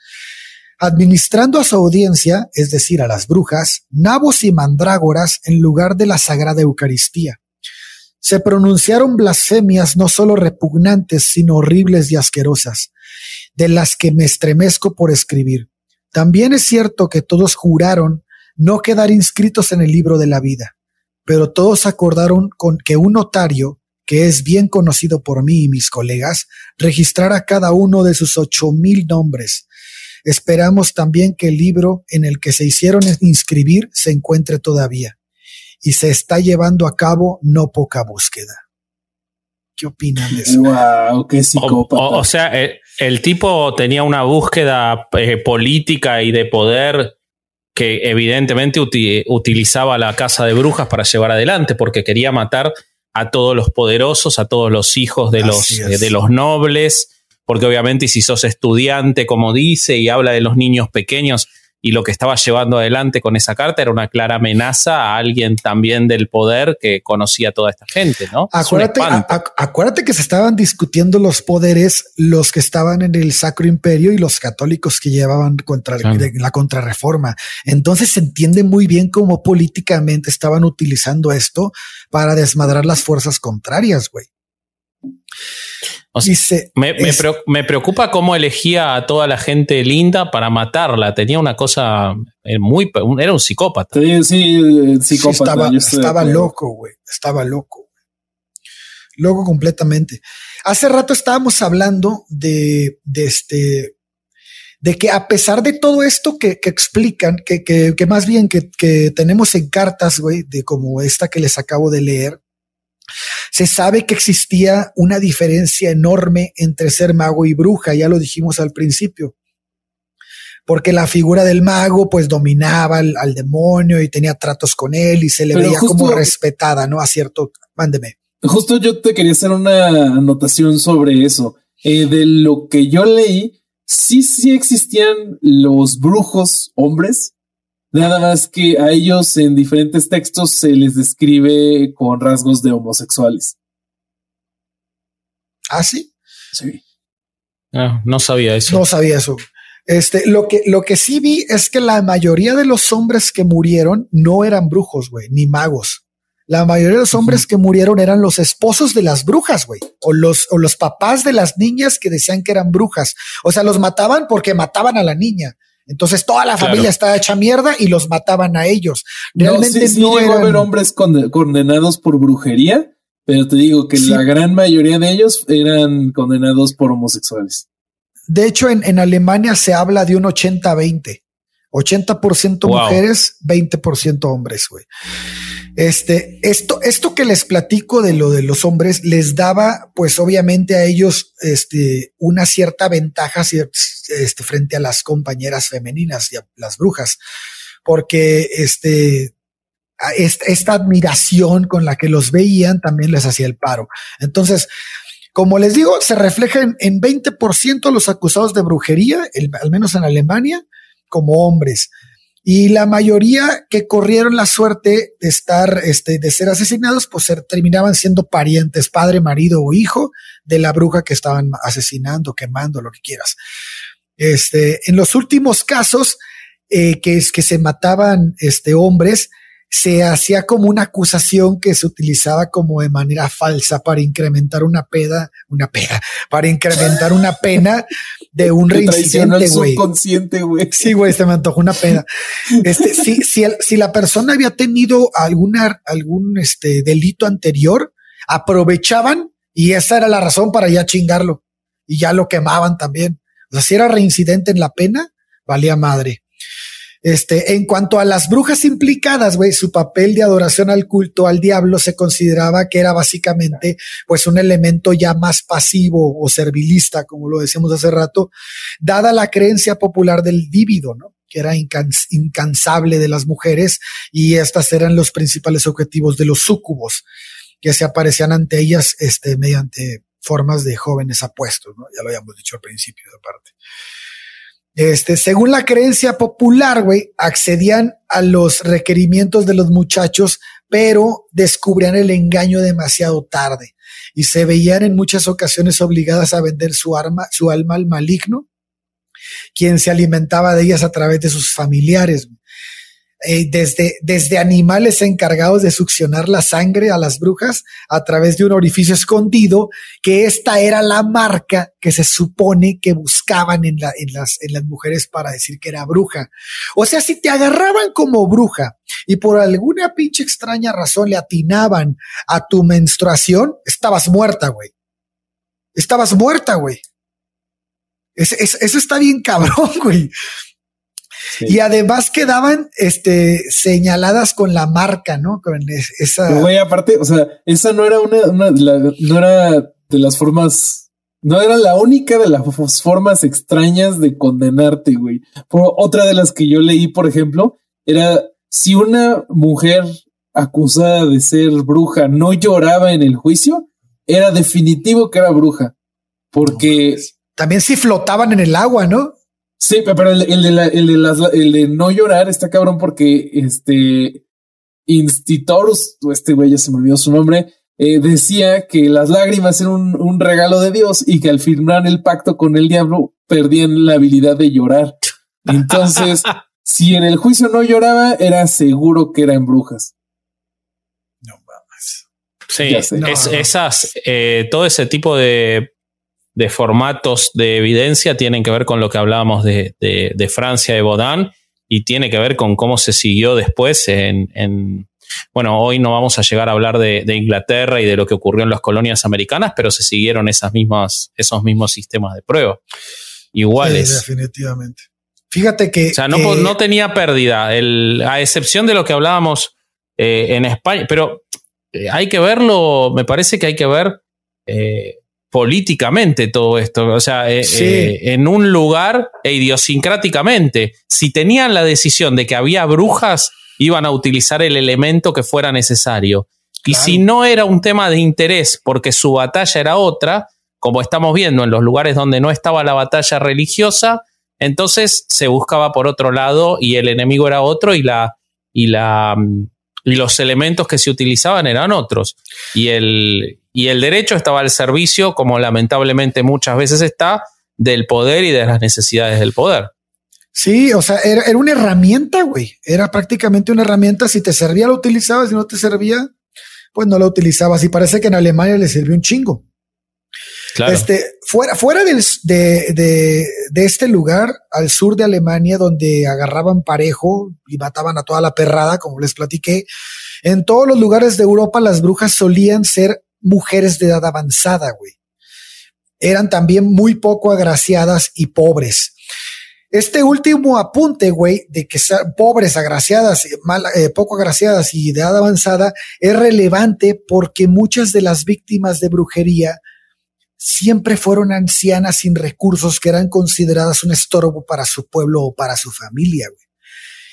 administrando a su audiencia, es decir, a las brujas, nabos y mandrágoras en lugar de la sagrada Eucaristía se pronunciaron blasfemias no solo repugnantes, sino horribles y asquerosas, de las que me estremezco por escribir. También es cierto que todos juraron no quedar inscritos en el libro de la vida, pero todos acordaron con que un notario, que es bien conocido por mí y mis colegas, registrara cada uno de sus ocho mil nombres. Esperamos también que el libro en el que se hicieron inscribir se encuentre todavía y se está llevando a cabo no poca búsqueda. ¿Qué opinan de eso? Wow, qué psicópata. O, sea, el, tipo tenía una búsqueda eh, política y de poder que evidentemente utilizaba la casa de brujas para llevar adelante, porque quería matar a todos los poderosos, a todos los hijos de, los, eh, de los nobles, porque obviamente si sos estudiante, como dice, y habla de los niños pequeños, y lo que estaba llevando adelante con esa carta era una clara amenaza a alguien también del poder que conocía a toda esta gente, ¿no? Acuérdate, acuérdate que se estaban discutiendo los poderes, los que estaban en el Sacro Imperio y los católicos que llevaban contra la contrarreforma. Entonces se entiende muy bien cómo políticamente estaban utilizando esto para desmadrar las fuerzas contrarias, güey. Dice, me, me, preocupa cómo elegía a toda la gente linda para matarla. Tenía una cosa eh, muy. Era un psicópata. Sí, sí, psicópata. estaba, loco, güey. Estaba loco. Loco completamente. Hace rato estábamos hablando de, de este. De que a pesar de todo esto que, que explican, que, que, que, más bien que, que tenemos en cartas, güey, de como esta que les acabo de leer, se sabe que existía una diferencia enorme entre ser mago y bruja, ya lo dijimos al principio, porque la figura del mago pues dominaba al, demonio y tenía tratos con él y se le veía como respetada, ¿no? A cierto, mándeme. Justo yo te quería hacer una anotación sobre eso. Eh, de lo que yo leí, sí, sí existían los brujos hombres, Nada más que a ellos en diferentes textos se les describe con rasgos de homosexuales. ¿Ah, sí? Sí. Ah, no sabía eso. No sabía eso. Este, lo que, lo que sí vi es que la mayoría de los hombres que murieron no eran brujos, güey, ni magos. La mayoría de los hombres que murieron eran los esposos de las brujas, güey, o los, o los papás de las niñas que decían que eran brujas. O sea, los mataban porque mataban a la niña. Entonces toda la familia estaba hecha mierda y los mataban a ellos. Realmente no, sí, no eran... hombres condenados por brujería, pero te digo que la gran mayoría de ellos eran condenados por homosexuales. De hecho, en, Alemania se habla de un 80-20. 80%, mujeres, 20% hombres, güey. Este, esto, esto que les platico de lo de los hombres les daba, pues obviamente a ellos, este, una cierta ventaja este, frente a las compañeras femeninas y a las brujas, porque este, esta, admiración con la que los veían también les hacía el paro. Entonces, como les digo, se refleja en, 20% los acusados de brujería, al menos en Alemania, como hombres y la mayoría que corrieron la suerte de estar, este, de ser asesinados, pues terminaban siendo parientes, padre, marido o hijo de la bruja que estaban asesinando, quemando, lo que quieras. Este, en los últimos casos, eh, que es que se mataban, este, hombres, se hacía como una acusación que se utilizaba como de manera falsa para incrementar una peda, una peda, para incrementar una pena de un <laughs> reincidente, güey. güey. Sí, güey, se me antojó una peda. Este, si, si, si la persona había tenido alguna, algún este, delito anterior, aprovechaban y esa era la razón para ya chingarlo y ya lo quemaban también. O sea, si era reincidente en la pena, valía madre. Este, en cuanto a las brujas implicadas, güey, su papel de adoración al culto al diablo se consideraba que era básicamente, pues, un elemento ya más pasivo o servilista, como lo decíamos hace rato, dada la creencia popular del vívido, ¿no? que era incansable de las mujeres y estas eran los principales objetivos de los súcubos, que se aparecían ante ellas, este, mediante formas de jóvenes apuestos, ¿no? Ya lo habíamos dicho al principio de parte. Este, según la creencia popular, güey, accedían a los requerimientos de los muchachos, pero descubrían el engaño demasiado tarde y se veían en muchas ocasiones obligadas a vender su arma, su alma al maligno, quien se alimentaba de ellas a través de sus familiares. Eh, desde, desde animales encargados de succionar la sangre a las brujas a través de un orificio escondido, que esta era la marca que se supone que buscaban en, la, en, las, en las mujeres para decir que era bruja. O sea, si te agarraban como bruja y por alguna pinche extraña razón le atinaban a tu menstruación, estabas muerta, güey. Estabas muerta, güey. eso está bien cabrón, <laughs> güey. Y además quedaban este, señaladas con la marca, ¿no? Con esa. Güey, aparte, o sea, esa no era una, una no era de las formas, no era la única de las formas extrañas de condenarte, güey. Por otra de las que yo leí, por ejemplo, era si una mujer acusada de ser bruja no lloraba en el juicio, era definitivo que era bruja. Porque también si flotaban en el agua, ¿no? Sí, pero el, de, la, el, de las, el de no llorar está cabrón porque este Institutorus, este güey ya se me olvidó su nombre, eh, decía que las lágrimas eran un, un, regalo de Dios y que al firmar el pacto con el diablo perdían la habilidad de llorar. Entonces, <laughs> si en el juicio no lloraba, era seguro que eran brujas. No mames. Sí, esas, eh, todo ese tipo de, formatos de evidencia tienen que ver con lo que hablábamos de, Francia, de Baudin, y tiene que ver con cómo se siguió después en, bueno, hoy no vamos a llegar a hablar de, Inglaterra y de lo que ocurrió en las colonias americanas, pero se siguieron esas mismas, esos mismos sistemas de prueba. Iguales. definitivamente. Fíjate que. O sea, no, tenía pérdida, a excepción de lo que hablábamos eh, en España, pero eh, hay que verlo, me parece que hay que ver eh, políticamente todo esto, o sea, en un lugar e idiosincráticamente. Si tenían la decisión de que había brujas, iban a utilizar el elemento que fuera necesario. Y si no era un tema de interés porque su batalla era otra, como estamos viendo en los lugares donde no estaba la batalla religiosa, entonces se buscaba por otro lado y el enemigo era otro y la y la mm, los elementos que se utilizaban eran otros. Y el, y el derecho estaba al servicio, como lamentablemente muchas veces está, del poder y de las necesidades del poder. Sí, o sea, era, era una herramienta, güey. Era prácticamente una herramienta. Si te servía, lo utilizabas. Si no te servía, pues no la utilizabas. Y parece que en Alemania le sirvió un chingo. Este, fuera, fuera de, de, de, este lugar, al sur de Alemania, donde agarraban parejo y mataban a toda la perrada, como les platiqué, en todos los lugares de Europa las brujas solían ser mujeres de edad avanzada, güey. Eran también muy poco agraciadas y pobres. Este último apunte, güey, de que sean pobres, agraciadas, mal, eh, poco agraciadas y de edad avanzada, es relevante porque muchas de las víctimas de brujería siempre fueron ancianas sin recursos que eran consideradas un estorbo para su pueblo o para su familia. Güey.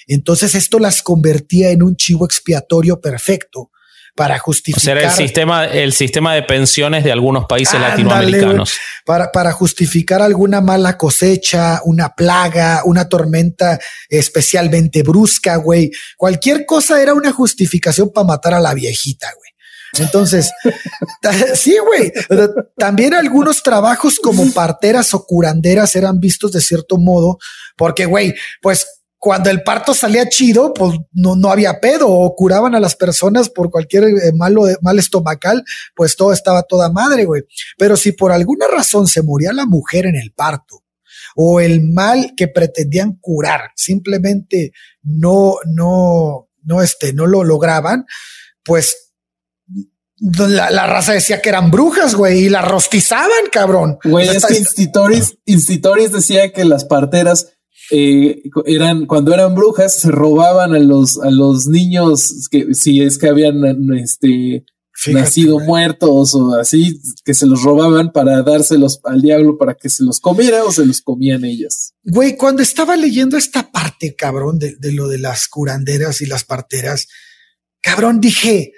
Entonces esto las convertía en un chivo expiatorio perfecto para justificar. O sea, el sistema, el sistema de pensiones de algunos países latinoamericanos. Para, para justificar alguna mala cosecha, una plaga, una tormenta especialmente brusca, güey. Cualquier cosa era una justificación para matar a la viejita, güey. Entonces, sí, güey. También algunos trabajos como parteras o curanderas eran vistos de cierto modo, porque, güey, pues cuando el parto salía chido, pues no, no había pedo o curaban a las personas por cualquier eh, malo, mal estomacal, pues todo estaba toda madre, güey. Pero si por alguna razón se moría la mujer en el parto o el mal que pretendían curar simplemente no, no, no, este, no lo lograban, pues la, raza decía que eran brujas, güey, y la rostizaban, cabrón. Güey, es que Institoris, decía que las parteras eh, eran, cuando eran brujas, se robaban a los, a los niños que si es que habían este nacido muertos o así, que se los robaban para dárselos al diablo para que se los comiera o se los comían ellas. Güey, cuando estaba leyendo esta parte, cabrón, de, de lo de las curanderas y las parteras, cabrón, dije,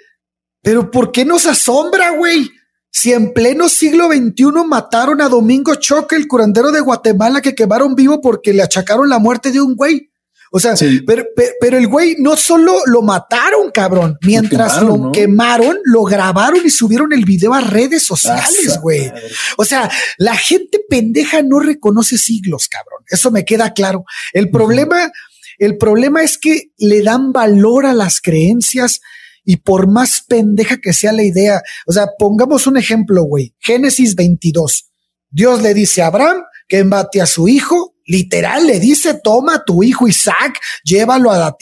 pero ¿por qué nos asombra, güey? Si en pleno siglo XXI mataron a Domingo Choque, el curandero de Guatemala, que quemaron vivo porque le achacaron la muerte de un güey. O sea, pero, pero, el güey no solo lo mataron, cabrón. Mientras lo quemaron, lo, grabaron y subieron el video a redes sociales, güey. O sea, la gente pendeja no reconoce siglos, cabrón. Eso me queda claro. El problema, el problema es que le dan valor a las creencias y por más pendeja que sea la idea, o sea, pongamos un ejemplo, güey. Génesis 22. Dios le dice a Abraham que embate a su hijo, literal le dice, toma tu hijo Isaac, llévalo a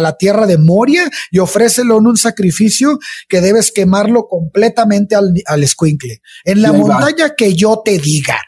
la, tierra de Moria y ofrécelo en un sacrificio que debes quemarlo completamente al, al escuincle. En la montaña que yo te diga.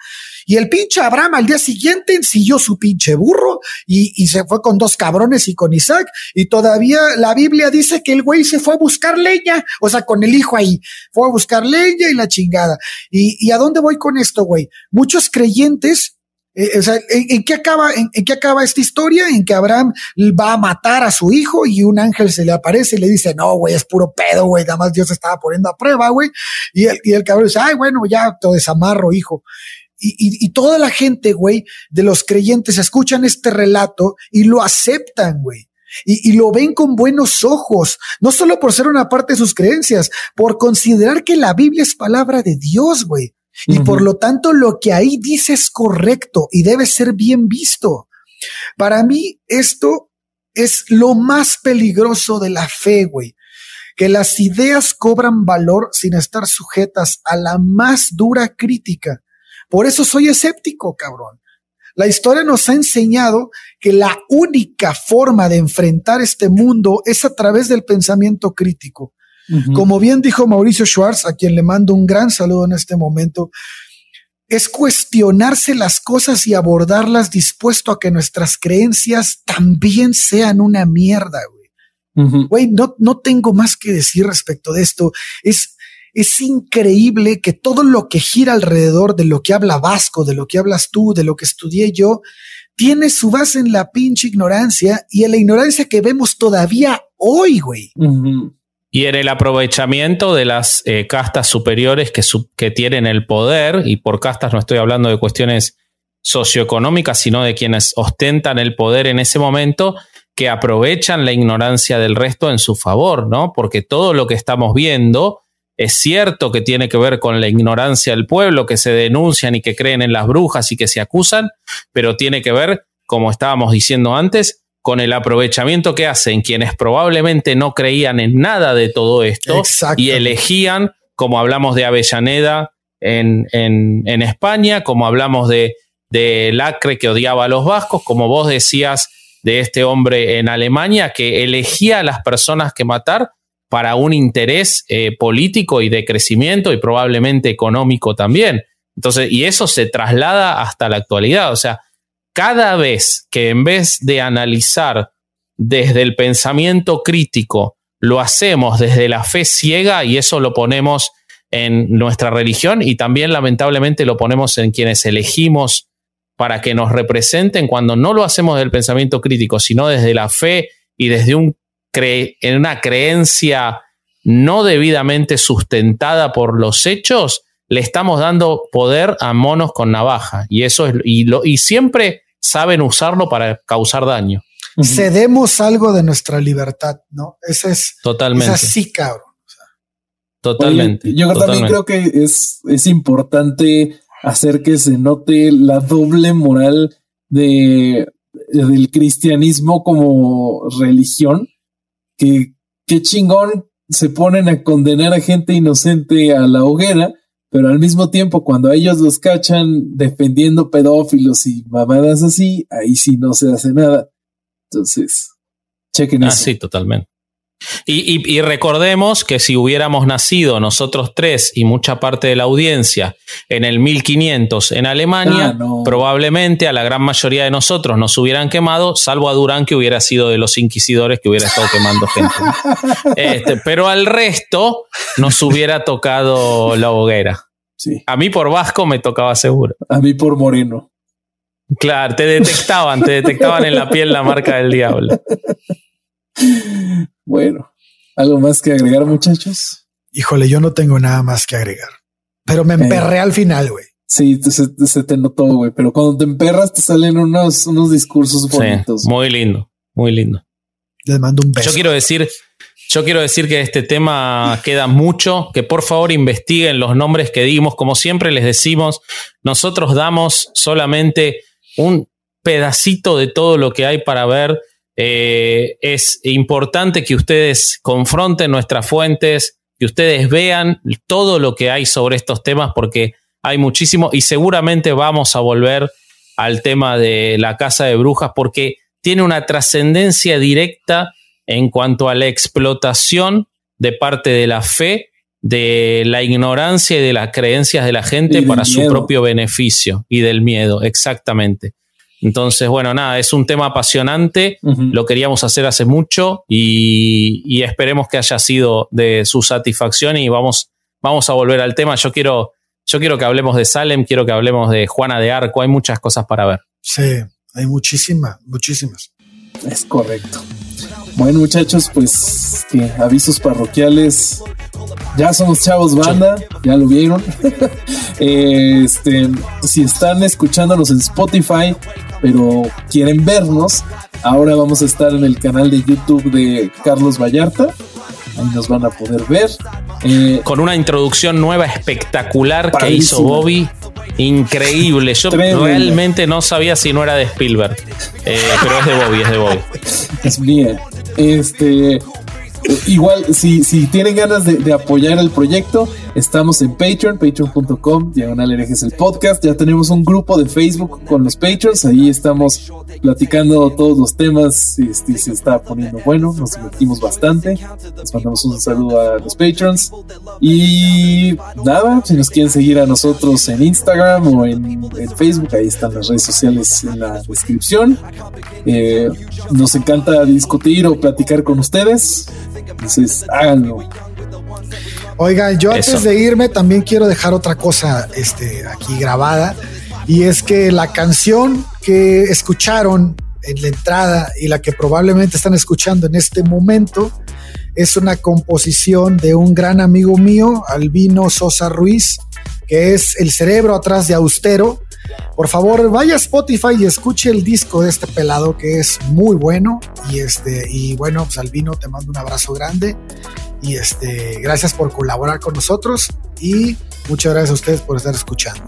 Y el pinche Abraham al día siguiente ensilló su pinche burro y, se fue con dos cabrones y con Isaac. Y todavía la Biblia dice que el güey se fue a buscar leña, o sea, con el hijo ahí. Fue a buscar leña y la chingada. ¿Y, a dónde voy con esto, güey? Muchos creyentes eh, o sea, ¿en, qué acaba, en, qué acaba esta historia? En que Abraham va a matar a su hijo y un ángel se le aparece y le dice, no, güey, es puro pedo, güey, nada más Dios estaba poniendo a prueba, güey. Y el, y el cabrón dice, ay, bueno, ya te desamarro, hijo. Y, toda la gente, güey, de los creyentes escuchan este relato y lo aceptan, güey. Y, lo ven con buenos ojos, no solo por ser una parte de sus creencias, por considerar que la Biblia es palabra de Dios, güey. Y por lo tanto lo que ahí dice es correcto y debe ser bien visto. Para mí esto es lo más peligroso de la fe, güey. que las ideas cobran valor sin estar sujetas a la más dura crítica. Por eso soy escéptico, cabrón. La historia nos ha enseñado que la única forma de enfrentar este mundo es a través del pensamiento crítico. Como bien dijo Mauricio Schwartz, a quien le mando un gran saludo en este momento, es cuestionarse las cosas y abordarlas dispuesto a que nuestras creencias también sean una mierda, güey. Güey, no, no tengo más que decir respecto de esto. Es, es increíble que todo lo que gira alrededor de lo que habla Vasco, de lo que hablas tú, de lo que estudié yo, tiene su base en la pinche ignorancia y en la ignorancia que vemos todavía hoy, güey. Y en el aprovechamiento de las eh, castas superiores que, que tienen el poder, y por castas no estoy hablando de cuestiones socioeconómicas, sino de quienes ostentan el poder en ese momento, que aprovechan la ignorancia del resto en su favor, ¿no? Porque todo lo que estamos viendo es cierto que tiene que ver con la ignorancia del pueblo, que se denuncian y que creen en las brujas y que se acusan, pero tiene que ver, como estábamos diciendo antes, con el aprovechamiento que hacen quienes probablamente no creían en nada de todo esto y elegían, como hablamos de Avellaneda en, en, España, como hablamos de, de Lacre que odiaba a los vascos, como vos decías de este hombre en Alemania que elegía a las personas que matar para un interés eh, político y de crecimiento y probablemente económico también. Entonces, y eso se traslada hasta la actualidad. O sea, cada vez que en vez de analizar desde el pensamiento crítico, lo hacemos desde la fe ciega y eso lo ponemos en nuestra religión y también lamentablemente lo ponemos en quienes elegimos para que nos representen cuando no lo hacemos del pensamiento crítico, sino desde la fe y desde un en una creencia no debidamente sustentada por los hechos, le estamos dando poder a monos con navaja. Y eso es, y, lo, y siempre saben usarlo para causar daño. Cedemos algo de nuestra libertad, ¿no? Ese es. Totalmente. Es así, cabrón. Totalmente. yo también creo que es, es importante hacer que se note la doble moral de, del cristianismo como religión que qué chingón se ponen a condenar a gente inocente a la hoguera, pero al mismo tiempo cuando ellos los cachan defendiendo pedófilos y mamadas así, ahí sí no se hace nada. Entonces, chequen ah, eso. Sí, totalmente. Y, recordemos que si hubiéramos nacido nosotros tres y mucha parte de la audiencia en el 1500 en Alemania, ah, probablemente a la gran mayoría de nosotros nos hubieran quemado, salvo a Durán que hubiera sido de los inquisidores que hubiera estado quemando gente. <laughs> Este, pero al resto nos hubiera tocado la hoguera. Sí. A mí por vasco me tocaba seguro. A mí por moreno. Claro, te detectaban, te detectaban en la piel la marca del diablo. <laughs> Bueno, ¿algo más que agregar, muchachos? Híjole, yo no tengo nada más que agregar, pero me emperré eh, al final, güey. Sí, se, te notó, güey, pero cuando te emperras te salen unos, unos discursos bonitos. muy lindo, muy lindo. Les mando un beso. Yo quiero decir, yo quiero decir que este tema queda mucho, que por favor investiguen los nombres que dimos. Como siempre les decimos, nosotros damos solamente un pedacito de todo lo que hay para ver eh, es importante que ustedes confronten nuestras fuentes, que ustedes vean todo lo que hay sobre estos temas, porque hay muchísimo y seguramente vamos a volver al tema de la casa de brujas, porque tiene una trascendencia directa en cuanto a la explotación de parte de la fe, de la ignorancia y de las creencias de la gente para su propio beneficio y del miedo, exactamente. Entonces, bueno, nada, es un tema apasionante, lo queríamos hacer hace mucho y, esperemos que haya sido de su satisfacción y vamos, vamos a volver al tema. Yo quiero, yo quiero que hablemos de Salem, quiero que hablemos de Juana de Arco, hay muchas cosas para ver. Sí, hay muchísimas, muchísimas. Es correcto. Bueno, muchachos, pues avisos parroquiales. Ya somos chavos banda, ya lo vieron. <laughs> este, si están escuchándonos en Spotify, pero quieren vernos, ahora vamos a estar en el canal de YouTube de Carlos Vallarta. Ahí nos van a poder ver. Eh, Con una introducción nueva espectacular que hizo Bobby. Increíble. Yo realmente no sabía si no era de Spielberg. Eh, pero es de Bobby, es de Bobby. <laughs> Es bien. Este. igual, si, si tienen ganas de, apoyar el proyecto, estamos en Patreon, patreon.com, diagonal herejes el podcast. Ya tenemos un grupo de Facebook con los Patreons, ahí estamos platicando todos los temas. Este, se está poniendo bueno, nos divertimos bastante. Les mandamos un saludo a los Patreons. Y nada, si nos quieren seguir a nosotros en Instagram o en, Facebook, ahí están las redes sociales en la descripción. Eh, nos encanta discutir o platicar con ustedes. Entonces, háganlo. Oigan, yo antes de irme también quiero dejar otra cosa este, aquí grabada. Y es que la canción que escucharon en la entrada y la que probablemente están escuchando en este momento es una composición de un gran amigo mío, Albino Sosa Ruiz, que es el cerebro atrás de Austero. Por favor, vaya a Spotify y escuche el disco de este pelado que es muy bueno. Y este, y bueno, pues Albino, te mando un abrazo grande. Y este, gracias por colaborar con nosotros. Y muchas gracias a ustedes por estar escuchando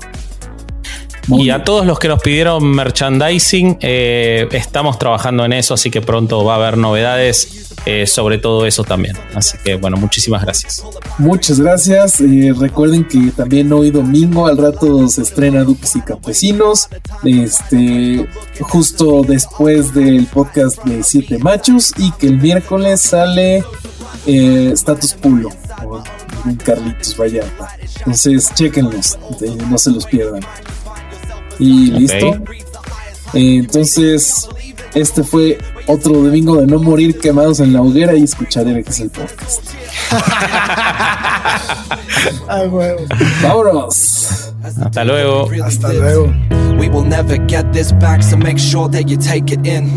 y a todos los que nos pidieron merchandising, eh, estamos trabajando en eso, así que pronto va a haber novedades eh, sobre todo eso también. Así que bueno, muchísimas gracias. Muchas gracias. Eh, recuerden que también hoy domingo al rato se estrena Duques y Campesinos. Este, justo después del podcast de Siete Machos y que el miércoles sale Status Pulo. Un Carlitos Vallarta. Entonces, chequenlos, no se los pierdan. Y listo. entonces, este fue otro domingo de no morir quemados en la hoguera y escuchar el el podcast. <laughs> Vámonos. Hasta luego. Hasta luego. We will never get this back, so make sure that you take it in.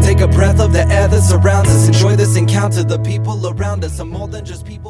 Take a breath of the air that surrounds us. Enjoy this encounter. The people around us are more than just people